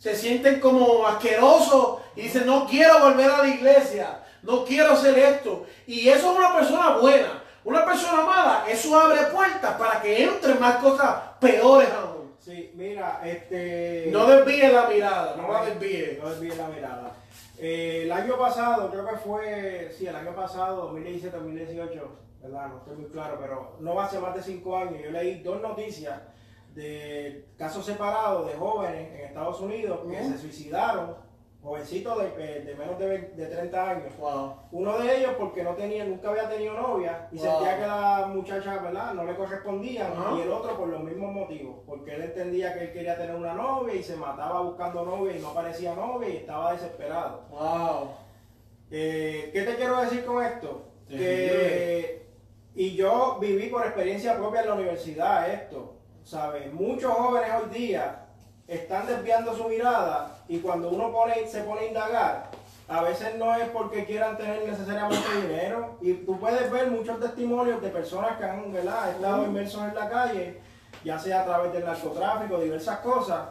se sienten como asquerosos y dicen, no quiero volver a la iglesia, no quiero hacer esto. Y eso es una persona buena. Una persona mala, eso abre puertas para que entren más cosas peores aún. Sí, mira, este... No desvíe la mirada, no la desvíe. No desvíe la mirada. Eh, el año pasado, creo que fue, sí, el año pasado, 2017-2018, ¿verdad? No estoy muy claro, pero no ser más de cinco años. Yo leí dos noticias de casos separados de jóvenes en Estados Unidos que se suicidaron, jovencitos de, eh, de menos de, 20 de 30 años. Wow. Uno de ellos porque no tenía, nunca había tenido novia y Wow. sentía que la muchacha, ¿verdad? No le correspondían Ajá. y el otro por los mismos motivos, porque él entendía que él quería tener una novia y se mataba buscando novia y no aparecía novia y estaba desesperado. Wow. Eh, ¿Qué te quiero decir con esto? Que, y yo viví por experiencia propia en la universidad esto, ¿sabes? Muchos jóvenes hoy día están desviando su mirada y cuando uno pone, se pone a indagar, a veces no es porque quieran tener necesariamente dinero y tú puedes ver muchos testimonios de personas que han ¿verdad? estado inmersos en la calle, ya sea a través del narcotráfico, diversas cosas.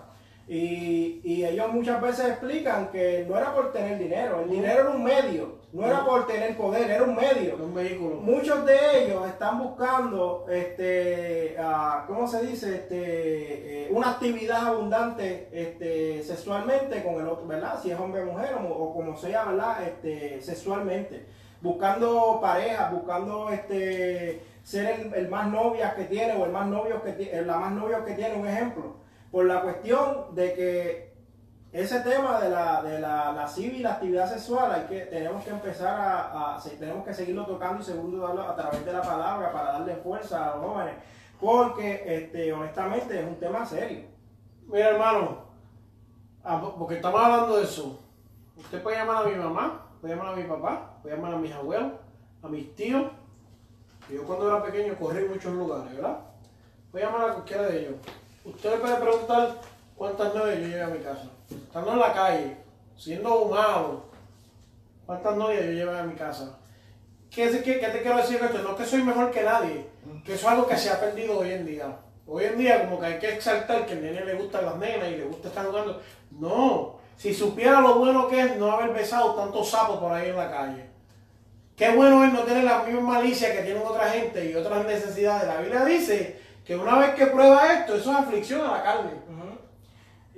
Y, y ellos muchas veces explican que no era por tener dinero, el dinero era un medio, no era por tener poder, era un medio. Un vehículo. Muchos de ellos están buscando, este, ah, ¿cómo se dice? Este, eh, una actividad abundante este, sexualmente con el otro, ¿verdad? Si es hombre o mujer o, o como sea, ¿verdad? Este, sexualmente. Buscando parejas, buscando este, ser el, el más novias que tiene o el más novios que tiene, la más novios que tiene, un ejemplo. Por la cuestión de que ese tema de la, de la, la civil, la actividad sexual, hay que, tenemos que empezar a, a- tenemos que seguirlo tocando y segundo darlo a través de la palabra para darle fuerza a los jóvenes, porque este, honestamente es un tema serio. Mira, hermano, ah, po- porque estamos hablando de eso. Usted puede llamar a mi mamá, puede llamar a mi papá, puede llamar a mis abuelos, a mis tíos. Yo cuando era pequeño corrí muchos lugares, ¿verdad? Puede llamar a cualquiera de ellos. Usted le puede preguntar cuántas novias yo llevé a mi casa. Estando en la calle, siendo ahumado, cuántas novias yo llevé a mi casa. ¿Qué, qué- qué te quiero decir esto? No que soy mejor que nadie, que eso es algo que se ha perdido hoy en día. Hoy en día como que hay que exaltar que al nene le gustan las nenas y le gusta estar jugando. No, si supiera lo bueno que es no haber besado tantos sapos por ahí en la calle. Qué bueno es no tener la misma malicia que tienen otra gente y otras necesidades. La Biblia dice que una vez que prueba esto, eso es aflicción a la carne.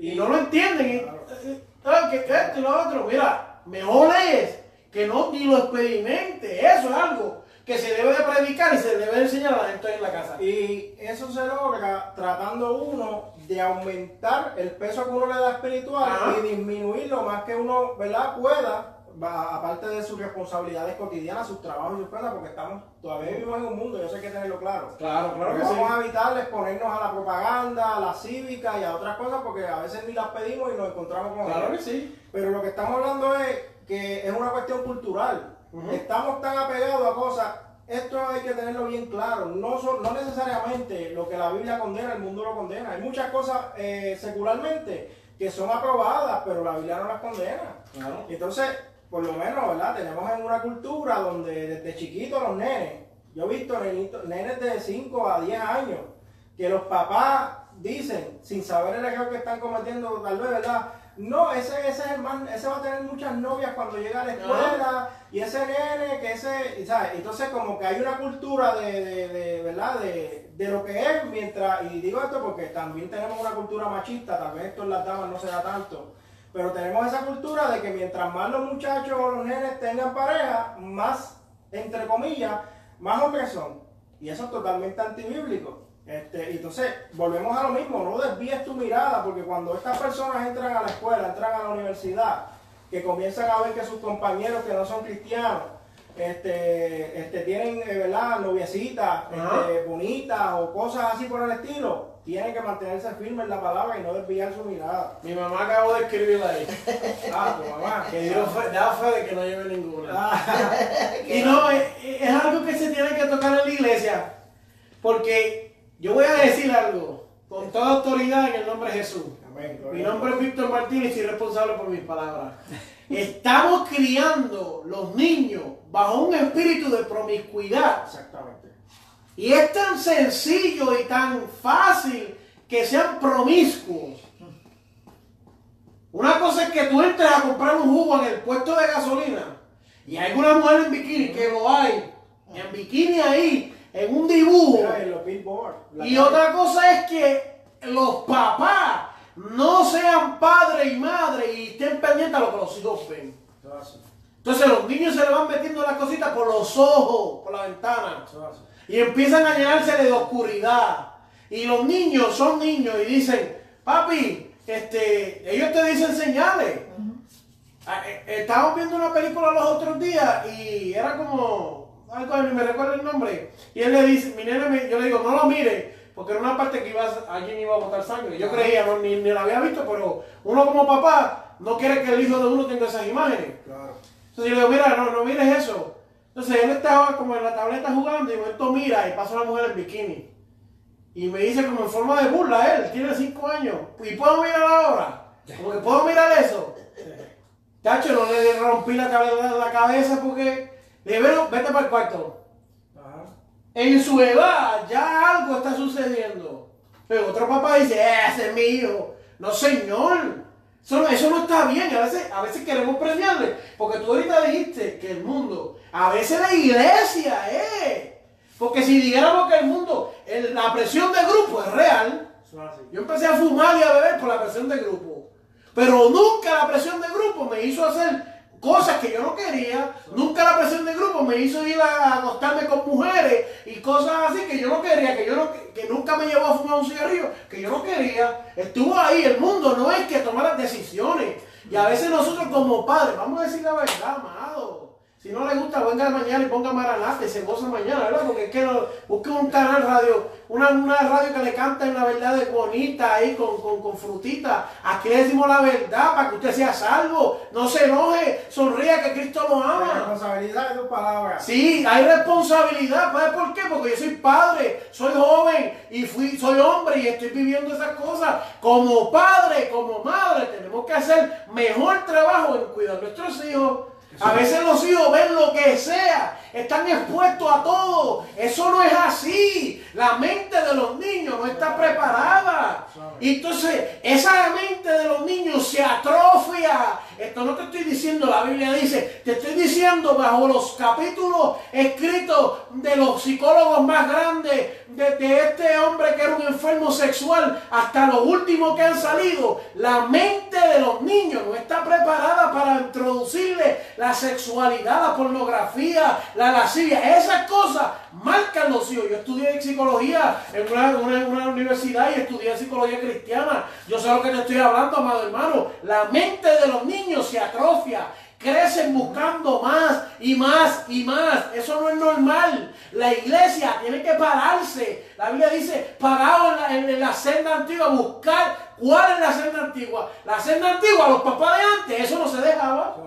Y no lo entienden. y, Claro. eh, ah, que que esto y lo otro. Mira, mejor es que no ni lo experimente. Eso es algo que se debe de predicar y se debe de enseñar a la gente en la casa. Y eso se logra tratando uno de aumentar el peso que uno le da espiritual Ajá. y disminuir lo más que uno ¿verdad? pueda, aparte de sus responsabilidades cotidianas, sus trabajos y sus cosas, porque estamos, todavía vivimos en un mundo, yo sé que hay que tenerlo claro. Claro, claro que que sí. vamos a evitar es ponernos a la propaganda, a la cívica y a otras cosas porque a veces ni las pedimos y nos encontramos con Claro que sí. Pero lo que estamos hablando es que es una cuestión cultural. Estamos tan apegados a cosas. Esto hay que tenerlo bien claro. No, son- no necesariamente lo que la Biblia condena, el mundo lo condena. Hay muchas cosas eh, secularmente que son aprobadas, pero la Biblia no las condena. Claro. Entonces, por lo menos, ¿verdad? Tenemos en una cultura donde desde chiquitos los nenes, yo he visto nenitos- nenes de 5 a 10 años, que los papás dicen, sin saber el error que están cometiendo, tal vez, ¿verdad? No, ese, ese es el man, ese va a tener muchas novias cuando llega a la escuela, y ese nene, que ese, ¿sabes? Entonces como que hay una cultura de, de, de ¿verdad? De, de, lo que es, mientras, y digo esto porque también tenemos una cultura machista, tal vez esto en las damas no se da tanto, pero tenemos esa cultura de que mientras más los muchachos o los nenes tengan pareja, más, entre comillas, más hombres son. Y eso es totalmente antibíblico. Este, entonces, volvemos a lo mismo, no desvíes tu mirada, porque cuando estas personas entran a la escuela, entran a la universidad, que comienzan a ver que sus compañeros que no son cristianos, este, este, tienen, eh, ¿verdad?, noviecitas este, bonitas o cosas así por el estilo, tienen que mantenerse firmes en la palabra y no desviar su mirada. Mi mamá acabó de escribirla ahí. Ah, tu mamá. Que Dios da fe de que no lleve ninguna. Ah. y no, es, es algo que se tiene que tocar en la iglesia, porque yo voy a decir algo con toda autoridad en el nombre de Jesús. Mi nombre es Víctor Martínez y soy responsable por mis palabras. Estamos criando los niños bajo un espíritu de promiscuidad. Exactamente. Y es tan sencillo y tan fácil que sean promiscuos. Una cosa es que tú entres a comprar un jugo en el puesto de gasolina y hay una mujer en bikini que lo hay, en bikini ahí, en un dibujo. Y otra cosa es que los papás no sean padre y madre y estén pendientes a lo que los hijos ven. Entonces los niños se le van metiendo las cositas por los ojos, por la ventana. Y empiezan a llenarse de oscuridad. Y los niños son niños y dicen, papi, este, ellos te dicen señales. Ah, eh, estábamos viendo una película los otros días y era como, algo, me recuerdo el nombre. Y él le dice, mi nene, yo le digo, no lo mire, porque era una parte que iba, alguien iba a botar sangre. Yo creía, no, ni, ni la había visto, pero uno como papá no quiere que el hijo de uno tenga esas imágenes. Claro. Entonces yo le digo, mira, no, no mires eso. Entonces él estaba como en la tableta jugando y de momento mira y pasa una mujer en bikini. Y me dice como en forma de burla, él tiene 5 años. ¿Y puedo mirar ahora? Como que puedo mirar eso. Tacho, no le rompí la, la cabeza porque le vete para el cuarto. En su edad ya algo está sucediendo. Pero otro papá dice, ese es mi hijo. No, señor. Eso, no está bien. A veces, a veces queremos premiarle. Porque tú ahorita dijiste que el mundo, a veces la iglesia, eh. Porque si dijéramos que el mundo, la presión de grupo es real. Yo empecé a fumar y a beber por la presión de grupo. Pero nunca la presión de grupo me hizo hacer cosas que yo no quería. Nunca la presión de grupo me hizo ir a acostarme con mujeres y cosas así que yo no quería, que yo no, que nunca me llevó a fumar un cigarrillo, que yo no quería. Estuvo ahí, el mundo no es que tomar las decisiones. Y a veces nosotros como padres, vamos a decir la verdad, amado. Si no le gusta, venga mañana y ponga Maranate se goza mañana, ¿verdad? Porque es que busque un canal radio, una, una radio que le canta en la verdad de bonita ahí con, con, con frutita. Aquí le decimos la verdad para que usted sea salvo. No se enoje, sonría que Cristo lo ama. La responsabilidad de tus palabras. Sí, hay responsabilidad. ¿Sabes por qué? Porque yo soy padre, soy joven y fui, soy hombre y estoy viviendo esas cosas. Como padre, como madre, tenemos que hacer mejor trabajo en cuidar a nuestros hijos a veces los hijos ven lo que sea, están expuestos a todo. Eso no es así. La mente de los niños no está preparada. Y entonces esa mente de los niños se atrofia. Esto no te estoy diciendo, la Biblia dice, te estoy diciendo bajo los capítulos escritos de los psicólogos más grandes, desde este hombre que era un enfermo sexual hasta los últimos que han salido. La mente de los niños no está preparada para introducirle la sexualidad, la pornografía, la lascivia. Esas cosas marcan los hijos. Yo estudié psicología en una, una, universidad y estudié psicología cristiana. Yo sé lo que te estoy hablando, amado hermano. La mente de los niños se atrofia crecen buscando más y más y más. Eso no es normal. La iglesia tiene que pararse. La Biblia dice, parado en la, senda antigua, buscar cuál es la senda antigua. La senda antigua, los papás de antes, eso no se dejaba.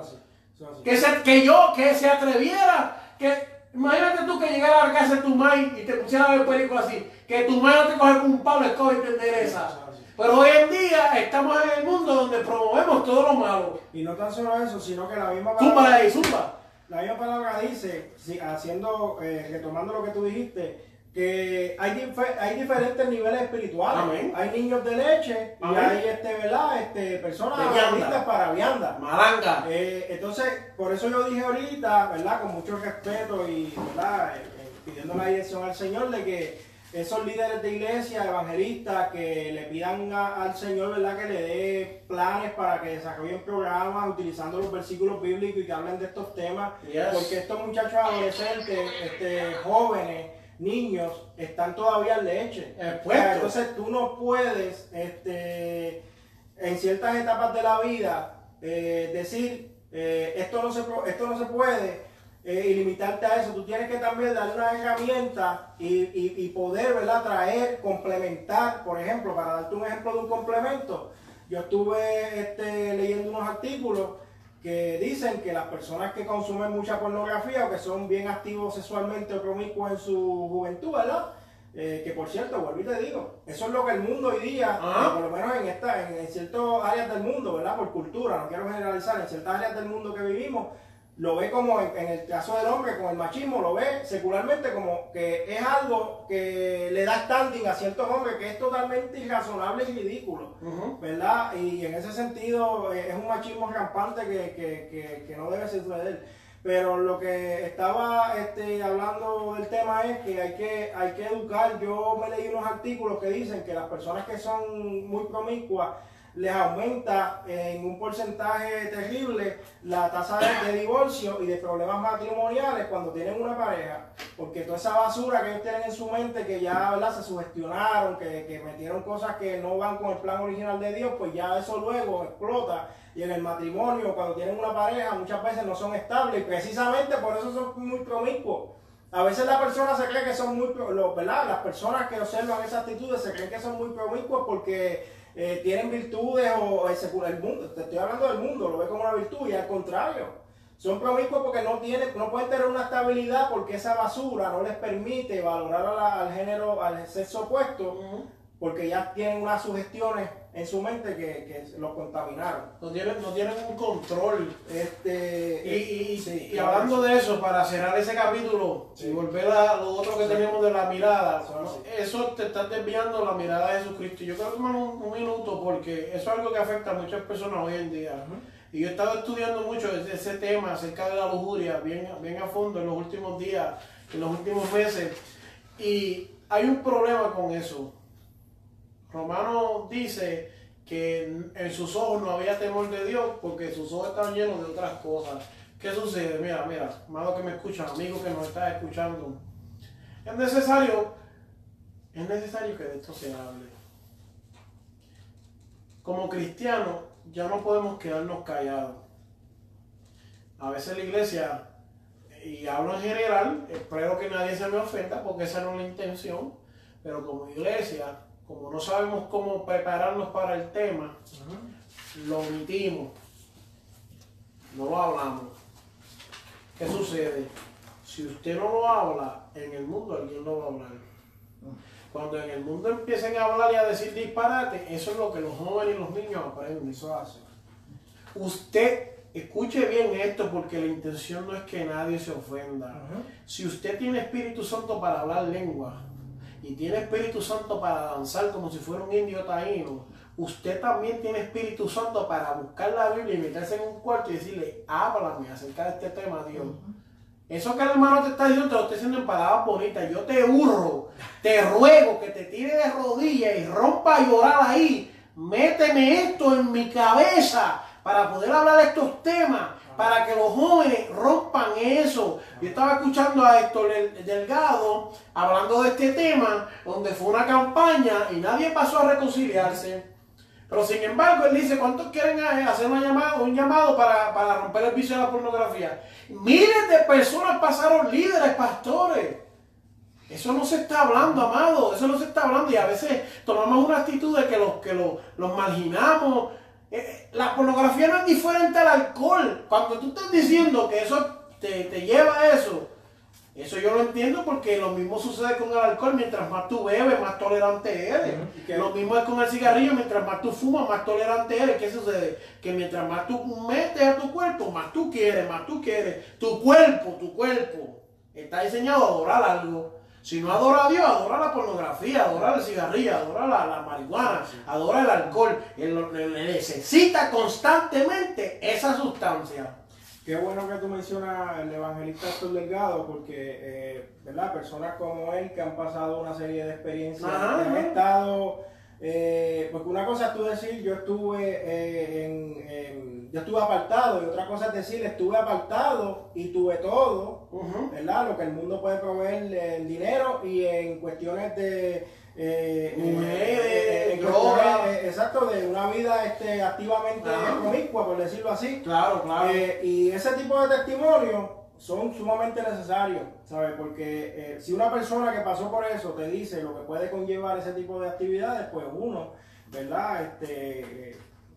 Que, se, que yo, que se atreviera, que imagínate tú que llegara a la casa de tu madre y te pusiera a ver películas así, que tu madre no te coge con un palo, escoge y te endereza. Pero hoy en día estamos en el mundo donde promovemos todo lo malo. Y no tan solo eso, sino que la misma palabra. Zumba ahí, zumba. La misma palabra dice, haciendo, eh, retomando lo que tú dijiste, que hay, hay diferentes niveles espirituales. Hay niños de leche y hay este, ¿verdad? Este, personas listas para vianda. Malanga. Eh, entonces, por eso yo dije ahorita, ¿verdad? Con mucho respeto y ¿verdad? Eh, pidiendo la dirección al Señor de que esos líderes de iglesia, evangelistas, que le pidan al Señor, ¿verdad? Que le dé planes para que desarrollen programas utilizando los versículos bíblicos y que hablen de estos temas. Porque estos muchachos adolescentes, este, jóvenes, niños están todavía en leche. entonces tú no puedes, este, en ciertas etapas de la vida, eh, decir, eh, esto, no se, esto no se puede eh, y limitarte a eso. Tú tienes que también darle una herramienta y, poder, ¿verdad? Traer, complementar, por ejemplo, para darte un ejemplo de un complemento. Yo estuve este, leyendo unos artículos que dicen que las personas que consumen mucha pornografía o que son bien activos sexualmente o promiscuos en su juventud, ¿verdad? Eh, que por cierto, vuelvo y te digo, eso es lo que el mundo hoy día, ah. por lo menos en, esta, en, en ciertas áreas del mundo, ¿verdad? Por cultura, no quiero generalizar, en ciertas áreas del mundo que vivimos, lo ve como en, el caso del hombre, con el machismo, lo ve secularmente como que es algo que le da standing a ciertos hombres que es totalmente irrazonable y ridículo, ¿verdad? Y en ese sentido eh, es un machismo rampante que, que, que, no debe suceder. Pero lo que estaba este, hablando del tema es que hay, que hay que educar. Yo me leí unos artículos que dicen que las personas que son muy promiscuas les aumenta en un porcentaje terrible la tasa de, divorcio y de problemas matrimoniales cuando tienen una pareja, porque toda esa basura que ellos tienen en su mente, que ya ¿verdad? se sugestionaron, que, que metieron cosas que no van con el plan original de Dios, pues ya eso luego explota. Y en el matrimonio, cuando tienen una pareja, muchas veces no son estables y precisamente por eso son muy promiscuos. A veces la persona se cree que son muy, ¿verdad? Las personas que observan esas actitudes se creen que son muy promiscuos porque eh, tienen virtudes o el, mundo, te estoy hablando del mundo, lo ve como una virtud y al contrario. Son promiscuos porque no tienen, no pueden tener una estabilidad porque esa basura no les permite valorar al género, al sexo opuesto, porque ya tienen unas sugestiones en su mente que, que los contaminaron. No tienen, no tienen un control. Este, y, y, hablando de eso, para cerrar ese capítulo y volver a lo otro que tenemos de la mirada, eso te está desviando la mirada de Jesucristo. Yo quiero tomar un, un, minuto porque eso es algo que afecta a muchas personas hoy en día. Y yo he estado estudiando mucho ese tema acerca de la lujuria, bien, bien a fondo en los últimos días, en los últimos meses. Y hay un problema con eso Romano dice que en sus ojos no había temor de Dios porque sus ojos estaban llenos de otras cosas. ¿Qué sucede? Mira, mira, amado que me escuchan, amigo que nos está escuchando. Es necesario, es necesario que de esto se hable. Como cristianos ya no podemos quedarnos callados. A veces la iglesia, y hablo en general, espero que nadie se me ofenda porque esa no es la intención, pero como iglesia como no sabemos cómo prepararnos para el tema, lo omitimos, no lo hablamos. ¿Qué sucede? Si usted no lo habla, en el mundo alguien lo va a hablar. Cuando en el mundo empiecen a hablar y a decir disparate, eso es lo que los jóvenes y los niños aprenden. Eso hace. Usted escuche bien esto porque la intención no es que nadie se ofenda. Si usted tiene Espíritu Santo para hablar lengua, y tiene Espíritu Santo para danzar como si fuera un indio taíno, usted también tiene Espíritu Santo para buscar la Biblia y meterse en un cuarto y decirle, háblame acerca de este tema, Dios. Eso que el hermano te está diciendo, te lo estoy diciendo en palabras bonitas. Yo te hurro, te ruego que te tire de rodillas y rompa a llorar ahí. Méteme esto en mi cabeza para poder hablar de estos temas para que los jóvenes rompan eso. Yo estaba escuchando a Héctor Delgado hablando de este tema, donde fue una campaña y nadie pasó a reconciliarse. Pero sin embargo, él dice, ¿cuántos quieren hacer una llamada, un llamado para, para romper el vicio de la pornografía? Miles de personas pasaron líderes, pastores. Eso no se está hablando, amado. Eso no se está hablando. Y a veces tomamos una actitud de que los, que los, los marginamos, la pornografía no es diferente al alcohol. Cuando tú estás diciendo que eso te, lleva a eso, eso yo lo entiendo porque lo mismo sucede con el alcohol. Mientras más tú bebes, más tolerante eres. Lo mismo es con el cigarrillo. Mientras más tú fumas, más tolerante eres. ¿Qué sucede? Que mientras más tú metes a tu cuerpo, más tú quieres, más tú quieres. Tu cuerpo, tu cuerpo está diseñado a adorar algo. Si no adora a Dios, adora la pornografía, adora el cigarrillo, adora la, marihuana, adora el alcohol. Él, necesita constantemente esa sustancia. Qué bueno que tú mencionas el evangelista Héctor Delgado, porque, eh, ¿verdad? Personas como él que han pasado una serie de experiencias, que han estado, eh, porque una cosa es tú decir, yo estuve eh, en, yo estuve apartado, y otra cosa es decir, estuve apartado y tuve todo, ¿verdad? Lo que el mundo puede proveer en dinero y en cuestiones de eh, eh, eh, exacto, de una vida este, activamente promiscua, por decirlo así. Claro, claro. y ese tipo de testimonios son sumamente necesarios, ¿sabes? Porque si una persona que pasó por eso te dice lo que puede conllevar ese tipo de actividades, pues uno, ¿verdad? Este,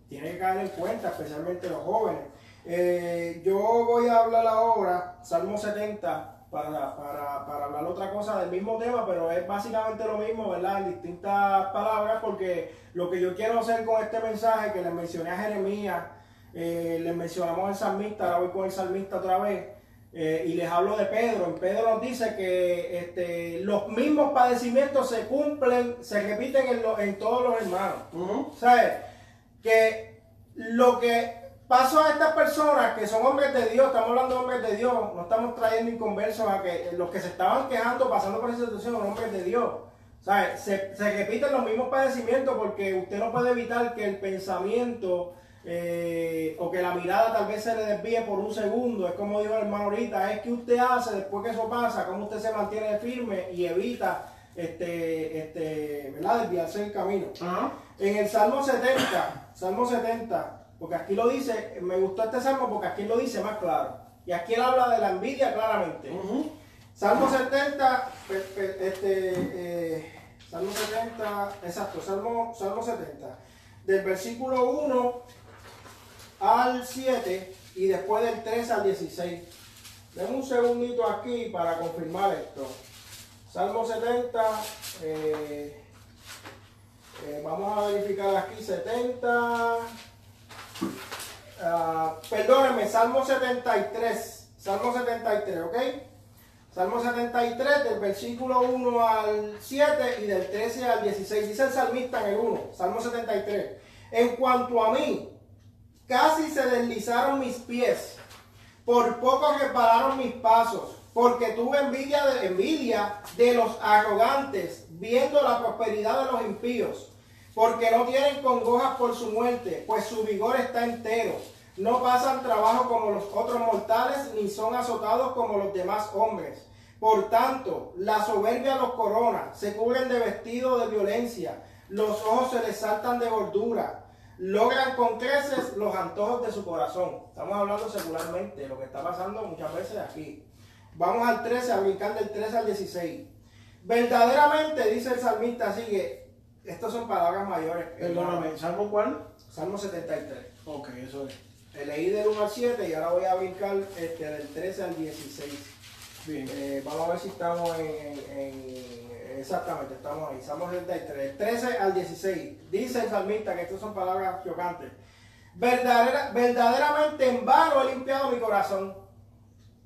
tiene que caer en cuenta, especialmente los jóvenes. yo voy a hablar ahora, Salmo 70, para, para, para, hablar otra cosa del mismo tema, pero es básicamente lo mismo, ¿verdad? En distintas palabras, porque lo que yo quiero hacer con este mensaje que les mencioné a Jeremías, eh, les mencionamos al salmista, ahora voy con el salmista otra vez, eh, y les hablo de Pedro. En Pedro nos dice que este, los mismos padecimientos se cumplen, se repiten en, en todos los hermanos. ¿Sabes? Que lo que paso a estas personas que son hombres de Dios, estamos hablando de hombres de Dios, no estamos trayendo inconversos a que los que se estaban quejando, pasando por esa situación, son hombres de Dios. Se, se, repiten los mismos padecimientos porque usted no puede evitar que el pensamiento eh, o que la mirada tal vez se le desvíe por un segundo. Es como dijo el hermano ahorita, es que usted hace después que eso pasa, cómo usted se mantiene firme y evita este, este, ¿verdad? desviarse del camino. En el Salmo 70, Salmo 70, porque aquí lo dice, me gustó este salmo porque aquí lo dice más claro. Y aquí él habla de la envidia claramente. Salmo 70, este, eh, Salmo 70, exacto, Salmo, Salmo 70, del versículo 1 al 7 y después del 3 al 16. Denme un segundito aquí para confirmar esto. Salmo 70, eh, eh, vamos a verificar aquí 70. Uh, perdónenme, Salmo 73. Salmo 73, ¿ok? Salmo 73, del versículo 1 al 7 y del 13 al 16. Dice el salmista en el 1, Salmo 73. En cuanto a mí, casi se deslizaron mis pies, por poco repararon mis pasos, porque tuve envidia de, los arrogantes, viendo la prosperidad de los impíos porque no tienen congojas por su muerte, pues su vigor está entero. No pasan trabajo como los otros mortales, ni son azotados como los demás hombres. Por tanto, la soberbia los corona, se cubren de vestido de violencia, los ojos se les saltan de gordura, logran con creces los antojos de su corazón. Estamos hablando secularmente de lo que está pasando muchas veces aquí. Vamos al 13, a brincar del 13 al 16. Verdaderamente, dice el salmista, sigue, estas son palabras mayores. Perdóname, ¿Salmo cuál? Salmo 73. Ok, eso es. Leí del 1 al 7 y ahora voy a brincar este, del 13 al 16. Bien. Eh, vamos a ver si estamos en, Exactamente, estamos ahí. Salmo 73. 13 al 16. Dice el salmista que estas son palabras chocantes. verdaderamente en vano he limpiado mi corazón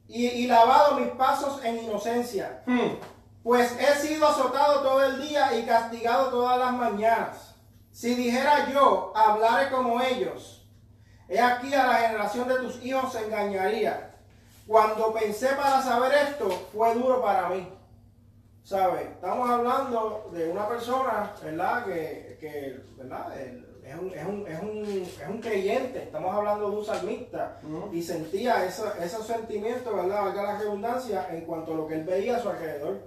y, lavado mis pasos en inocencia. Hmm. Pues he sido azotado todo el día y castigado todas las mañanas. Si dijera yo, hablaré como ellos, he aquí a la generación de tus hijos se engañaría. Cuando pensé para saber esto, fue duro para mí. ¿Sabes? Estamos hablando de una persona, ¿verdad? Que, que ¿verdad? es un, es, un, es, un, es un, creyente, estamos hablando de un salmista, y sentía esos sentimientos, ¿verdad? Valga la redundancia, en cuanto a lo que él veía a su alrededor.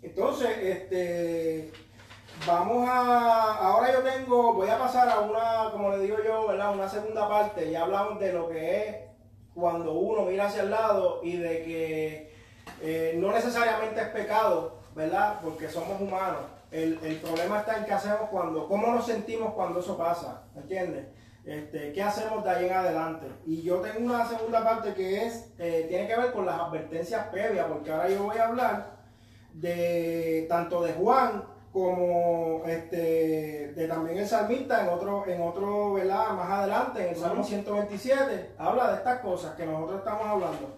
Entonces, este, vamos a, ahora yo tengo, voy a pasar a una, como le digo yo, ¿verdad? Una segunda parte, ya hablamos de lo que es cuando uno mira hacia el lado y de que eh, no necesariamente es pecado, ¿verdad? Porque somos humanos el, problema está en qué hacemos cuando, cómo nos sentimos cuando eso pasa, ¿entiendes? Este, ¿Qué hacemos de ahí en adelante? Y yo tengo una segunda parte que es, eh, tiene que ver con las advertencias previas, porque ahora yo voy a hablar de tanto de Juan como este, de también el salmista en otro, en otro, ¿verdad? Más adelante, en el Salmo 127, habla de estas cosas que nosotros estamos hablando.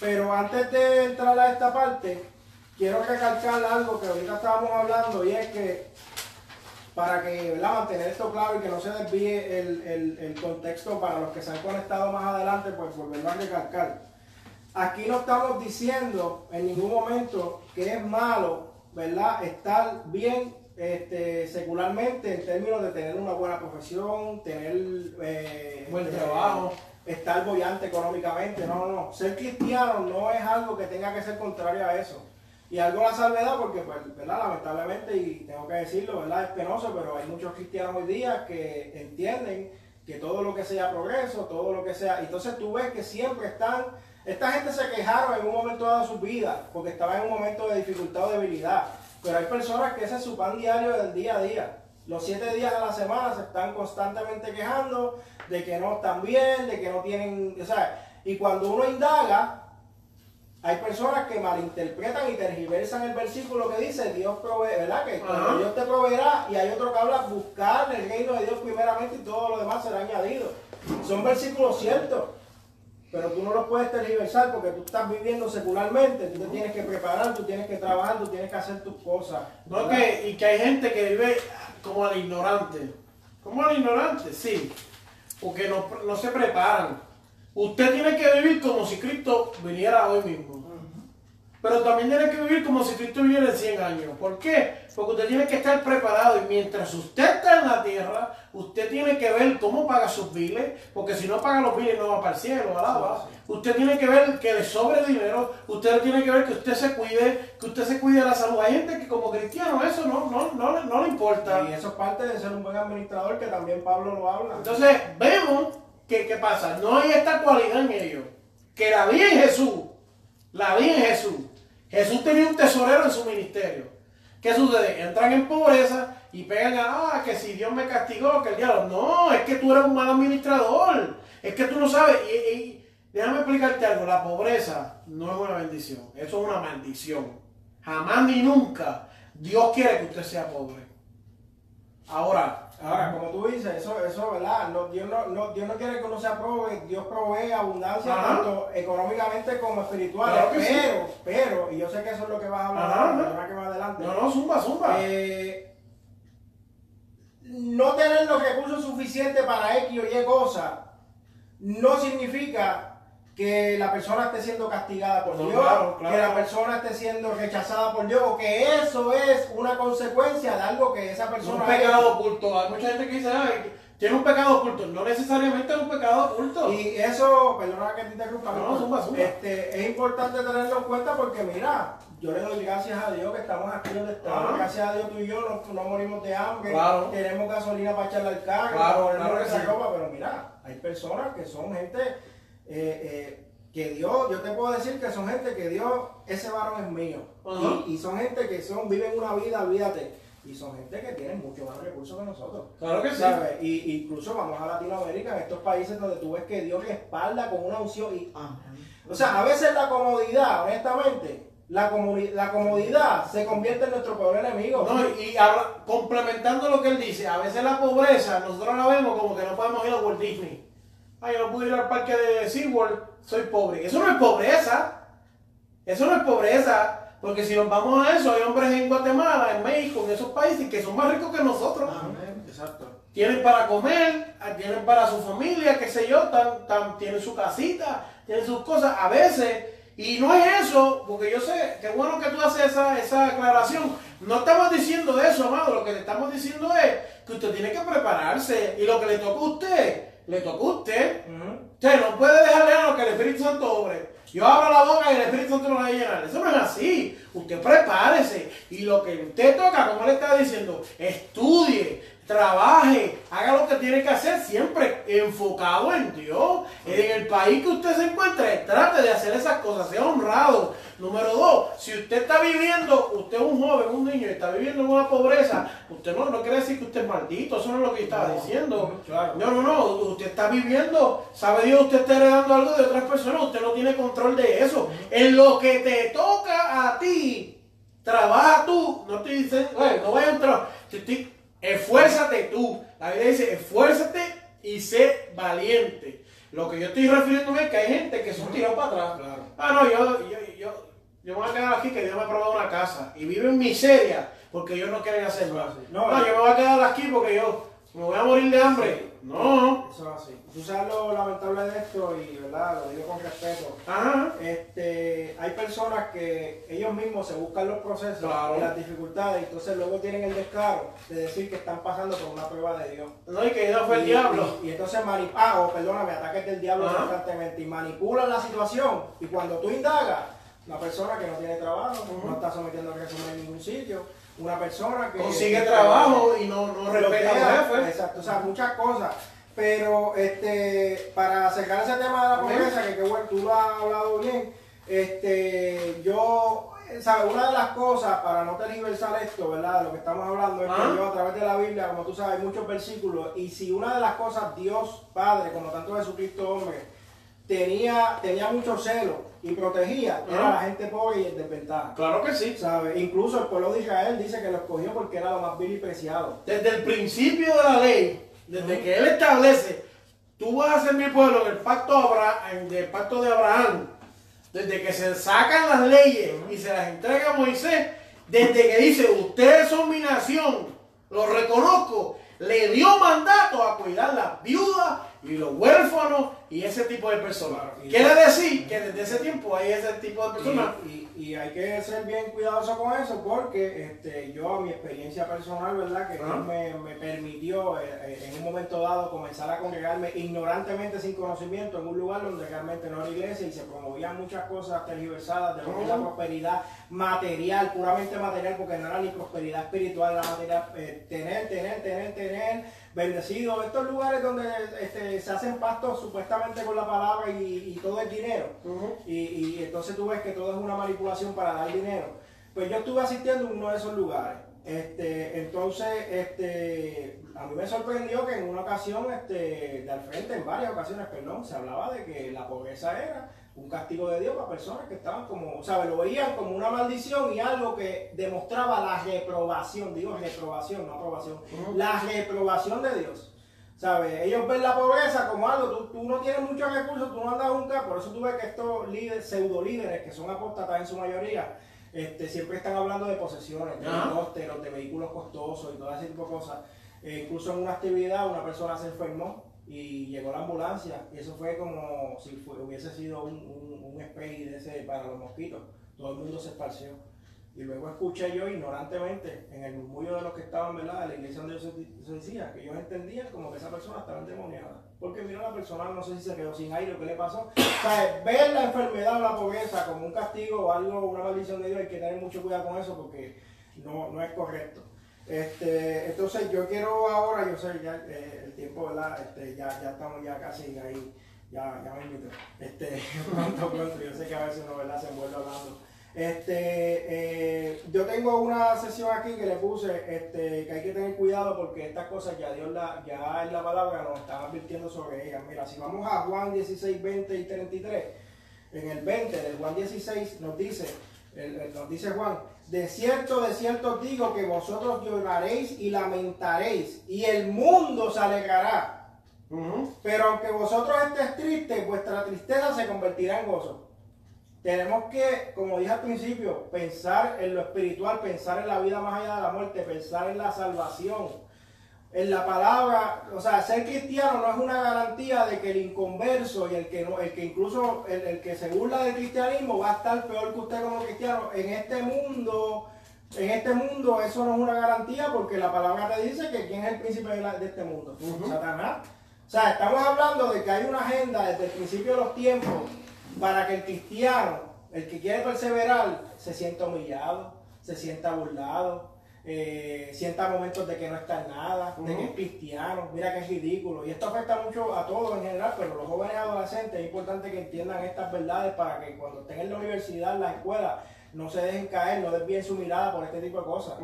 Pero antes de entrar a esta parte, quiero recalcar algo que ahorita estábamos hablando y es que para que ¿verdad? mantener esto claro y que no se desvíe el, el, contexto para los que se han conectado más adelante, pues volverlo a recalcar. Aquí no estamos diciendo en ningún momento que es malo, ¿verdad? Estar bien este, secularmente en términos de tener una buena profesión, tener eh, buen este, trabajo, estar bollante económicamente. No, no, no. Ser cristiano no es algo que tenga que ser contrario a eso. Y algo la salvedad porque, pues, ¿verdad? Lamentablemente, y tengo que decirlo, ¿verdad? Es penoso, pero hay muchos cristianos hoy día que entienden que todo lo que sea progreso, todo lo que sea... Entonces tú ves que siempre están... Esta gente se quejaron en un momento de su vida porque estaba en un momento de dificultad o debilidad. Pero hay personas que ese es su pan diario del día a día. Los siete días de la semana se están constantemente quejando de que no están bien, de que no tienen... O sea, y cuando uno indaga, hay personas que malinterpretan y tergiversan el versículo que dice Dios provee, ¿verdad? Que Dios te proveerá y hay otro que habla buscar el reino de Dios primeramente y todo lo demás será añadido. Son versículos ciertos, pero tú no los puedes tergiversar porque tú estás viviendo secularmente, tú te tienes que preparar, tú tienes que trabajar, tú tienes que hacer tus cosas. No, que, y que hay gente que vive como al ignorante. ¿Como al ignorante? Sí, porque no, no se preparan. Usted tiene que vivir como si Cristo viniera hoy mismo. Pero también tiene que vivir como si viviera en 100 años. ¿Por qué? Porque usted tiene que estar preparado y mientras usted está en la tierra, usted tiene que ver cómo paga sus biles, porque si no paga los biles no va para el cielo, alaba. Usted tiene que ver que le sobre dinero, usted tiene que ver que usted se cuide, que usted se cuide de la salud. Hay gente que como cristiano eso no, no, no, no le importa. Y eso es parte de ser un buen administrador, que también Pablo lo habla. Entonces, vemos que, ¿qué pasa? No hay esta cualidad en ellos. Que la vi en Jesús, la vi en Jesús Jesús tenía un tesorero en su ministerio. ¿Qué sucede? Entran en pobreza y pegan a, ah, que si Dios me castigó, que el diablo. No, es que tú eres un mal administrador. Es que tú no sabes. Y, déjame explicarte algo. La pobreza no es una bendición. Eso es una maldición. Jamás ni nunca Dios quiere que usted sea pobre. Ahora, Ahora, como tú dices, eso, eso ¿verdad? No, Dios, no, no, Dios no quiere que uno sea pobre, Dios provee abundancia tanto económicamente como espiritual. pero, pero, y yo sé que eso es lo que vas a hablar que va adelante. No, no, zumba, zumba. Eh, no tener los recursos suficientes para X o Y cosas no significa que la persona esté siendo castigada por Dios, que la persona esté siendo rechazada por Dios, o que eso es una consecuencia de algo que esa persona... Un pecado oculto. Hay mucha gente que dice, tiene un pecado oculto. No necesariamente es un pecado oculto. Y eso, perdona que te interrumpa, no, Este, es importante tenerlo en cuenta porque mira, yo le doy gracias a Dios que estamos aquí donde estamos. Gracias a Dios tú y yo no, morimos de hambre. Tenemos gasolina para echarle al carro, claro, claro pero mira, hay personas que son gente eh, eh, que Dios, yo te puedo decir que son gente que Dios, ese varón es mío. y, son gente que son, viven una vida, olvídate. Y son gente que tienen mucho más recursos que nosotros. Claro que sí. Y, incluso vamos a Latinoamérica, en estos países donde tú ves que Dios respalda con una unción. Y, o sea, a veces la comodidad, honestamente, la, la comodidad se convierte en nuestro peor enemigo. y complementando lo que él dice, a veces la pobreza nosotros la vemos como que no podemos ir a Walt Disney ay, no pude ir al parque de SeaWorld, soy pobre. Eso no es pobreza. Eso no es pobreza. Porque si nos vamos a eso, hay hombres en Guatemala, en México, en esos países que son más ricos que nosotros. Exacto. Tienen para comer, tienen para su familia, qué sé yo, tienen su casita, tienen sus cosas. A veces, y no es eso, porque yo sé, qué bueno que tú haces esa, esa aclaración. No estamos diciendo eso, amado. Lo que le estamos diciendo es que usted tiene que prepararse. Y lo que le toca a usted le tocó a usted. Usted no puede dejarle a lo que el Espíritu Santo obre. Yo abro la boca y el Espíritu Santo lo va a llenar. Eso no es así. Usted prepárese. Y lo que usted toca, como le estaba diciendo, estudie, trabaje, haga lo que tiene que hacer, siempre enfocado en Dios. En el país que usted se encuentre, trate de hacer esas cosas, sea honrado. Número dos, si usted está viviendo, usted es un joven, un niño, y está viviendo en una pobreza, usted no, no quiere decir que usted es maldito, eso no es lo que yo estaba diciendo. No, no, no, usted está viviendo, sabe Dios, usted está heredando algo de otras personas, usted no tiene control de eso. En lo que te toca a ti, trabaja tú, no te dicen, no vaya a entrar, esfuérzate tú. La Biblia dice, esfuérzate y sé valiente. Lo que yo estoy refiriéndome es que hay gente que son tirados para atrás. Ah, no, yo, yo, yo, yo me voy a quedar aquí que Dios me probado una casa y vivo en miseria porque ellos no quieren hacer nada. No, no, yo me voy a quedar aquí porque yo me voy a morir de hambre. No. Eso es así. Tú sabes lo lamentable de esto y verdad, lo digo con respeto. Ajá. Este, hay personas que ellos mismos se buscan los procesos y las dificultades y entonces luego tienen el descaro de decir que están pasando por una prueba de Dios. No, y que no fue el diablo. Y, entonces manipulan, ah, perdóname, ataques del diablo constantemente y manipulan la situación. Y cuando tú indagas, la persona que no tiene trabajo, no está sometiendo a resumen en ningún sitio, una persona que consigue trabajo y no, no respeta a los Exacto, o sea, muchas cosas. Pero este, para acercar ese tema de la pobreza, que, que bueno, tú lo has hablado bien, este, yo, ¿sabes? Una de las cosas, para no tergiversar esto, ¿verdad? De lo que estamos hablando, es que ah. yo a través de la Biblia, como tú sabes, hay muchos versículos, y si una de las cosas Dios Padre, como tanto Jesucristo hombre, tenía, tenía mucho celo y protegía era la gente pobre y el desventada. Claro que sí. ¿Sabe? Incluso el pueblo de Israel dice que lo escogió porque era lo más vil y preciado. Desde el principio de la ley, desde que él establece, tú vas a ser mi pueblo en el pacto, el pacto de Abraham, desde que se sacan las leyes y se las entrega a Moisés, desde que dice, ustedes son mi nación, lo reconozco, le dio mandato a cuidar las viudas y los huérfanos y ese tipo de personas. Quiere decir que desde ese tiempo hay ese tipo de personas. Y, hay que ser bien cuidadoso con eso porque este, yo a mi experiencia personal, ¿verdad? Que Dios me, me, permitió eh, eh, en un momento dado comenzar a congregarme ignorantemente sin conocimiento en un lugar donde realmente no era iglesia y se promovían muchas cosas tergiversadas de lo que es la prosperidad material, puramente material, porque no era ni prosperidad espiritual, la material, eh, tener, tener, tener, tener bendecido. Estos lugares donde este, se hacen pastos supuestamente con la palabra y, todo es dinero. y, entonces tú ves que todo es una manipulación para dar dinero. Pues yo estuve asistiendo a uno de esos lugares. Este, entonces, este, a mí me sorprendió que en una ocasión, este, de al frente, en varias ocasiones, perdón, se hablaba de que la pobreza era un castigo de Dios para personas que estaban como, ¿sabes? Lo veían como una maldición y algo que demostraba la reprobación, digo reprobación, no aprobación, la reprobación de Dios. ¿Sabes? Ellos ven la pobreza como algo, tú, tú no tienes muchos recursos, tú no andas nunca, por eso tú ves que estos líderes, pseudo líderes, que son apóstatas en su mayoría, este, siempre están hablando de posesiones, de helicópteros, de vehículos costosos y todo ese tipo de cosas. Eh, incluso en una actividad una persona se enfermó y llegó la ambulancia y eso fue como si hubiese sido un, un, spray de ese para los mosquitos. Todo el mundo se esparció. Y luego escuché yo ignorantemente en el murmullo de los que estaban, ¿verdad? la iglesia donde yo decía que ellos entendían como que esa persona estaba endemoniada. Porque mira la persona, no sé si se quedó sin aire o qué le pasó. O ver la enfermedad o la pobreza como un castigo o algo, una maldición de Dios, hay que tener mucho cuidado con eso porque no, no es correcto. Este, entonces yo quiero ahora, yo sé, ya eh, el tiempo, ¿verdad? Este, ya, ya estamos ya casi ahí, ya, ya me invito. Este, pronto, pronto, yo sé que a veces uno, ¿verdad? Se envuelve hablando. Este, eh, yo tengo una sesión aquí que le puse este, que hay que tener cuidado porque estas cosas ya Dios la, ya en la palabra nos está advirtiendo sobre ellas. Mira, si vamos a Juan 16, 20 y 33, en el 20 del Juan 16 nos dice, nos dice Juan, de cierto, de cierto digo que vosotros lloraréis y lamentaréis, y el mundo se alegrará. Pero aunque vosotros estéis tristes, vuestra tristeza se convertirá en gozo. Tenemos que, como dije al principio, pensar en lo espiritual, pensar en la vida más allá de la muerte, pensar en la salvación en la palabra, o sea, ser cristiano no es una garantía de que el inconverso y el que no, el que incluso el, que se burla del cristianismo va a estar peor que usted como cristiano. En este mundo, en este mundo eso no es una garantía porque la palabra te dice que quién es el príncipe de, este mundo, Satanás. O sea, estamos hablando de que hay una agenda desde el principio de los tiempos para que el cristiano, el que quiere perseverar, se sienta humillado, se sienta burlado, eh, sienta momentos de que no está en nada, de que es cristiano, mira que es ridículo. Y esto afecta mucho a todos en general, pero los jóvenes adolescentes es importante que entiendan estas verdades para que cuando estén en la universidad, en la escuela, no se dejen caer, no desvíen su mirada por este tipo de cosas.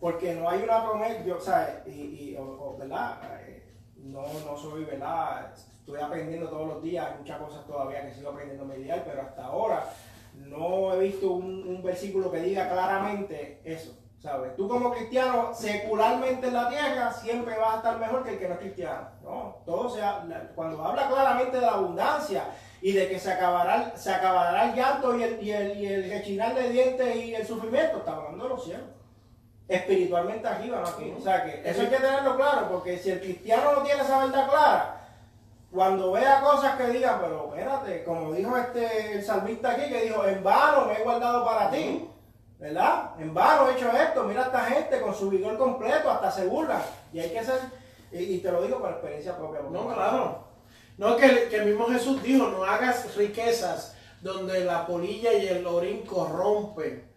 Porque no hay una promesa, yo, o sea, y, y ¿verdad? Eh, no, no soy, ¿verdad? Estoy aprendiendo todos los días, hay muchas cosas todavía que sigo aprendiendo a mediar, pero hasta ahora no he visto un versículo que diga claramente eso. ¿Sabes? Tú como cristiano, secularmente en la tierra, siempre vas a estar mejor que el que no es cristiano. ¿no? Todo sea, cuando habla claramente de la abundancia y de que se acabará, se acabará el llanto y el, y el, y el rechinar de dientes y el sufrimiento, está hablando de los cielos. Espiritualmente arriba, no aquí. O sea que eso hay que tenerlo claro, porque si el cristiano no tiene esa verdad clara, cuando vea cosas que digan, pero espérate, como dijo este el salmista aquí, que dijo, en vano me he guardado para ti. ¿Verdad? En vano he hecho esto, mira a esta gente con su vigor completo, hasta se burlan. Y hay que ser, y, te lo digo por experiencia propia. No, claro. No, que, que el mismo Jesús dijo, no hagas riquezas donde la polilla y el orín corrompen.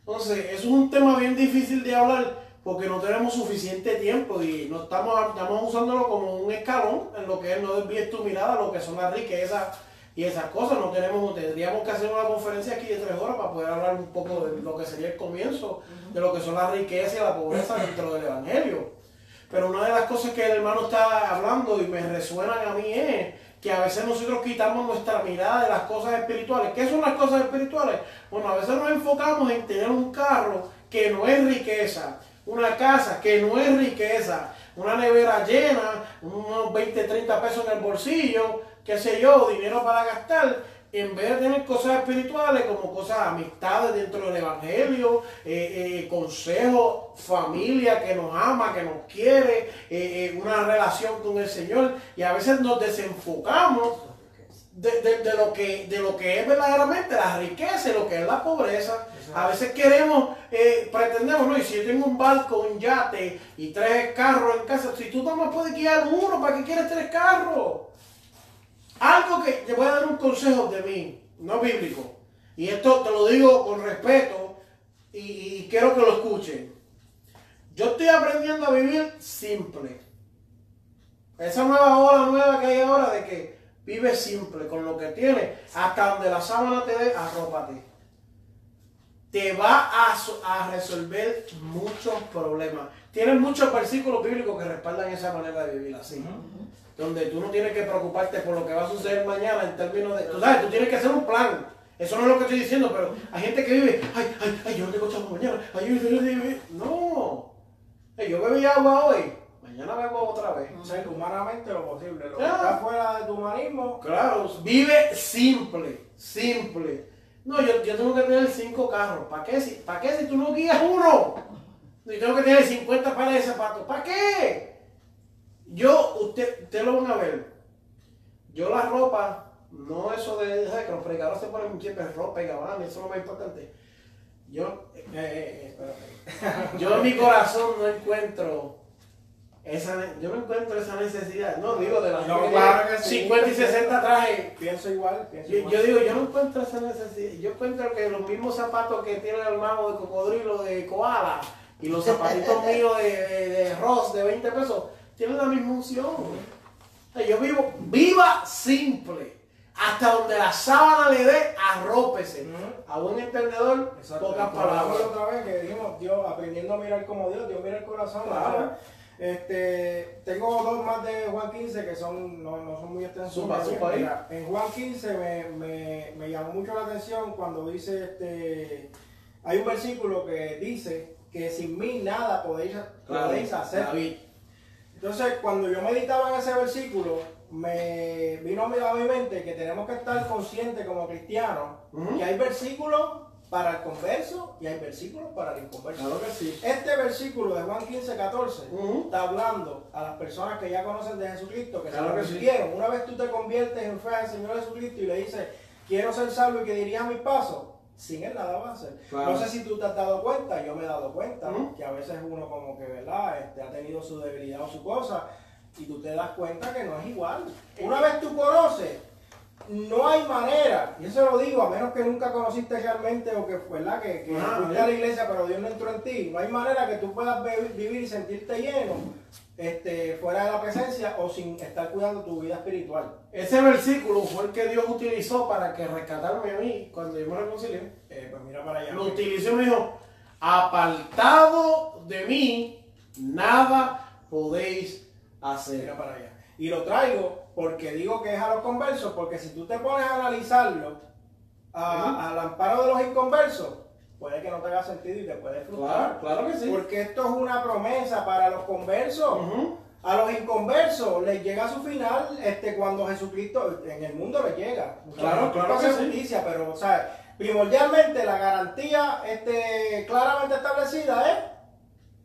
Entonces, eso es un tema bien difícil de hablar porque no tenemos suficiente tiempo y no estamos, estamos usándolo como un escalón en lo que es no desvíes tu mirada lo que son las riquezas y esas cosas. No tenemos, tendríamos que hacer una conferencia aquí de tres horas para poder hablar un poco de lo que sería el comienzo, de lo que son las riquezas y la pobreza dentro del Evangelio. Pero una de las cosas que el hermano está hablando y me resuenan a mí es que a veces nosotros quitamos nuestra mirada de las cosas espirituales. ¿Qué son las cosas espirituales? Bueno, a veces nos enfocamos en tener un carro que no es riqueza, una casa que no es riqueza, una nevera llena, unos 20, 30 pesos en el bolsillo, qué sé yo, dinero para gastar, en vez de tener cosas espirituales como cosas, amistades dentro del Evangelio, eh, eh, consejos, familia que nos ama, que nos quiere, eh, una relación con el Señor, y a veces nos desenfocamos de, lo que, de lo que es verdaderamente la riqueza y lo que es la pobreza. A veces queremos, eh, pretendemos, ¿no? Y si yo tengo un barco, un yate y tres carros en casa, si tú no puedes guiar uno, ¿para qué quieres tres carros? Algo que te voy a dar un consejo de mí, no bíblico. Y esto te lo digo con respeto y, quiero que lo escuchen. Yo estoy aprendiendo a vivir simple. Esa nueva ola nueva que hay ahora de que Vive simple con lo que tienes. Hasta donde la sábana te dé, arrópate. Te va a, resolver muchos problemas. Tienes muchos versículos bíblicos que respaldan esa manera de vivir así. Donde tú no tienes que preocuparte por lo que va a suceder mañana en términos de... Tú sabes, tú tienes que hacer un plan. Eso no es lo que estoy diciendo, pero hay gente que vive, ay, ay, ay, yo no tengo chavo mañana, ay, yo, no, no. yo bebí agua hoy, mañana vengo otra vez. O sea, humanamente lo posible. Lo que está fuera de tu humanismo. Claro, vive simple, simple. No, yo, yo tengo que tener cinco carros. ¿Para qué, si, ¿Para qué si tú no guías uno? Y tengo que tener 50 pares de zapatos. ¿Para qué? Yo, usted, usted lo van a ver. Yo la ropa, no eso de, que los predicadores se ponen siempre ropa y gabán, eso es lo más importante. Yo, eh, eh, eh yo en mi corazón no encuentro yo no encuentro esa necesidad. No, digo, de las no, 50 y 60 trajes. Pienso igual. yo, digo, yo no encuentro esa necesidad. Yo encuentro que los mismos zapatos que tiene el hermano de cocodrilo de koala y los zapatitos míos de, de, de Ross de 20 pesos tienen la misma unción. yo vivo, viva simple. Hasta donde la sábana le dé, arrópese. A un entendedor, pocas palabras. otra vez que dijimos, Dios, aprendiendo a mirar como Dios, Dios mira el corazón. Este, tengo dos más de Juan 15 que son, no, no son muy extensos. en Juan 15 me, me, me, llamó mucho la atención cuando dice, este, hay un versículo que dice que sin mí nada podéis, podéis hacer. Entonces, cuando yo meditaba en ese versículo, me vino a mi mente que tenemos que estar conscientes como cristianos que hay versículos para el converso y hay versículos para el inconverso. Este versículo de Juan 15, 14 está hablando a las personas que ya conocen de Jesucristo, que se lo recibieron. Una vez tú te conviertes en fe al Señor Jesucristo y le dices, quiero ser salvo y que dirija mis pasos, sin él nada va a hacer. No sé si tú te has dado cuenta, yo me he dado cuenta, que a veces uno como que, ¿verdad? Este, ha tenido su debilidad o su cosa, y tú te das cuenta que no es igual. Una vez tú conoces, no hay manera, y eso lo digo, a menos que nunca conociste realmente o que, ¿verdad? que, que ah, fuiste a la iglesia pero Dios no entró en ti, no hay manera que tú puedas vivir y sentirte lleno este, fuera de la presencia o sin estar cuidando tu vida espiritual. Ese versículo fue el que Dios utilizó para que rescatarme a mí cuando yo me reconcilié. Eh, pues mira para allá. Lo utilizó y me dijo, apartado de mí, nada podéis hacer. Mira para allá. Y lo traigo porque digo que es a los conversos, porque si tú te pones a analizarlo al amparo de los inconversos, puede que no te haga sentido y te puede frustrar. Claro, claro que sí. Porque esto es una promesa para los conversos. A los inconversos les llega su final este, cuando Jesucristo en el mundo les llega. Claro, claro que sí. justicia, pero o sea, primordialmente la garantía este, claramente establecida es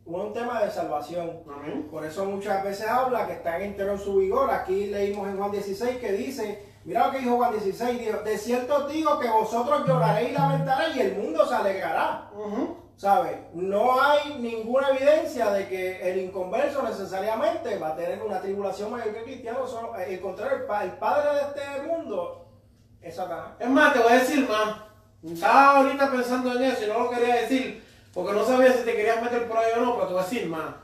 un tema de salvación. Amén. Por eso muchas veces habla que está entero en su vigor. Aquí leímos en Juan 16 que dice, mira lo que dijo Juan 16, dijo, de cierto digo que vosotros lloraréis y lamentaréis y el mundo se alegrará. Ujú. ¿Sabes? No hay ninguna evidencia de que el inconverso necesariamente va a tener una tribulación mayor que el cristiano. Solo- eh, El contrario, el, pa- el padre de este mundo es Satanás. Es más, te voy a decir más. Estaba ahorita pensando en eso y no lo quería decir porque no sabía si te querías meter por ahí o no, pero te voy a decir más.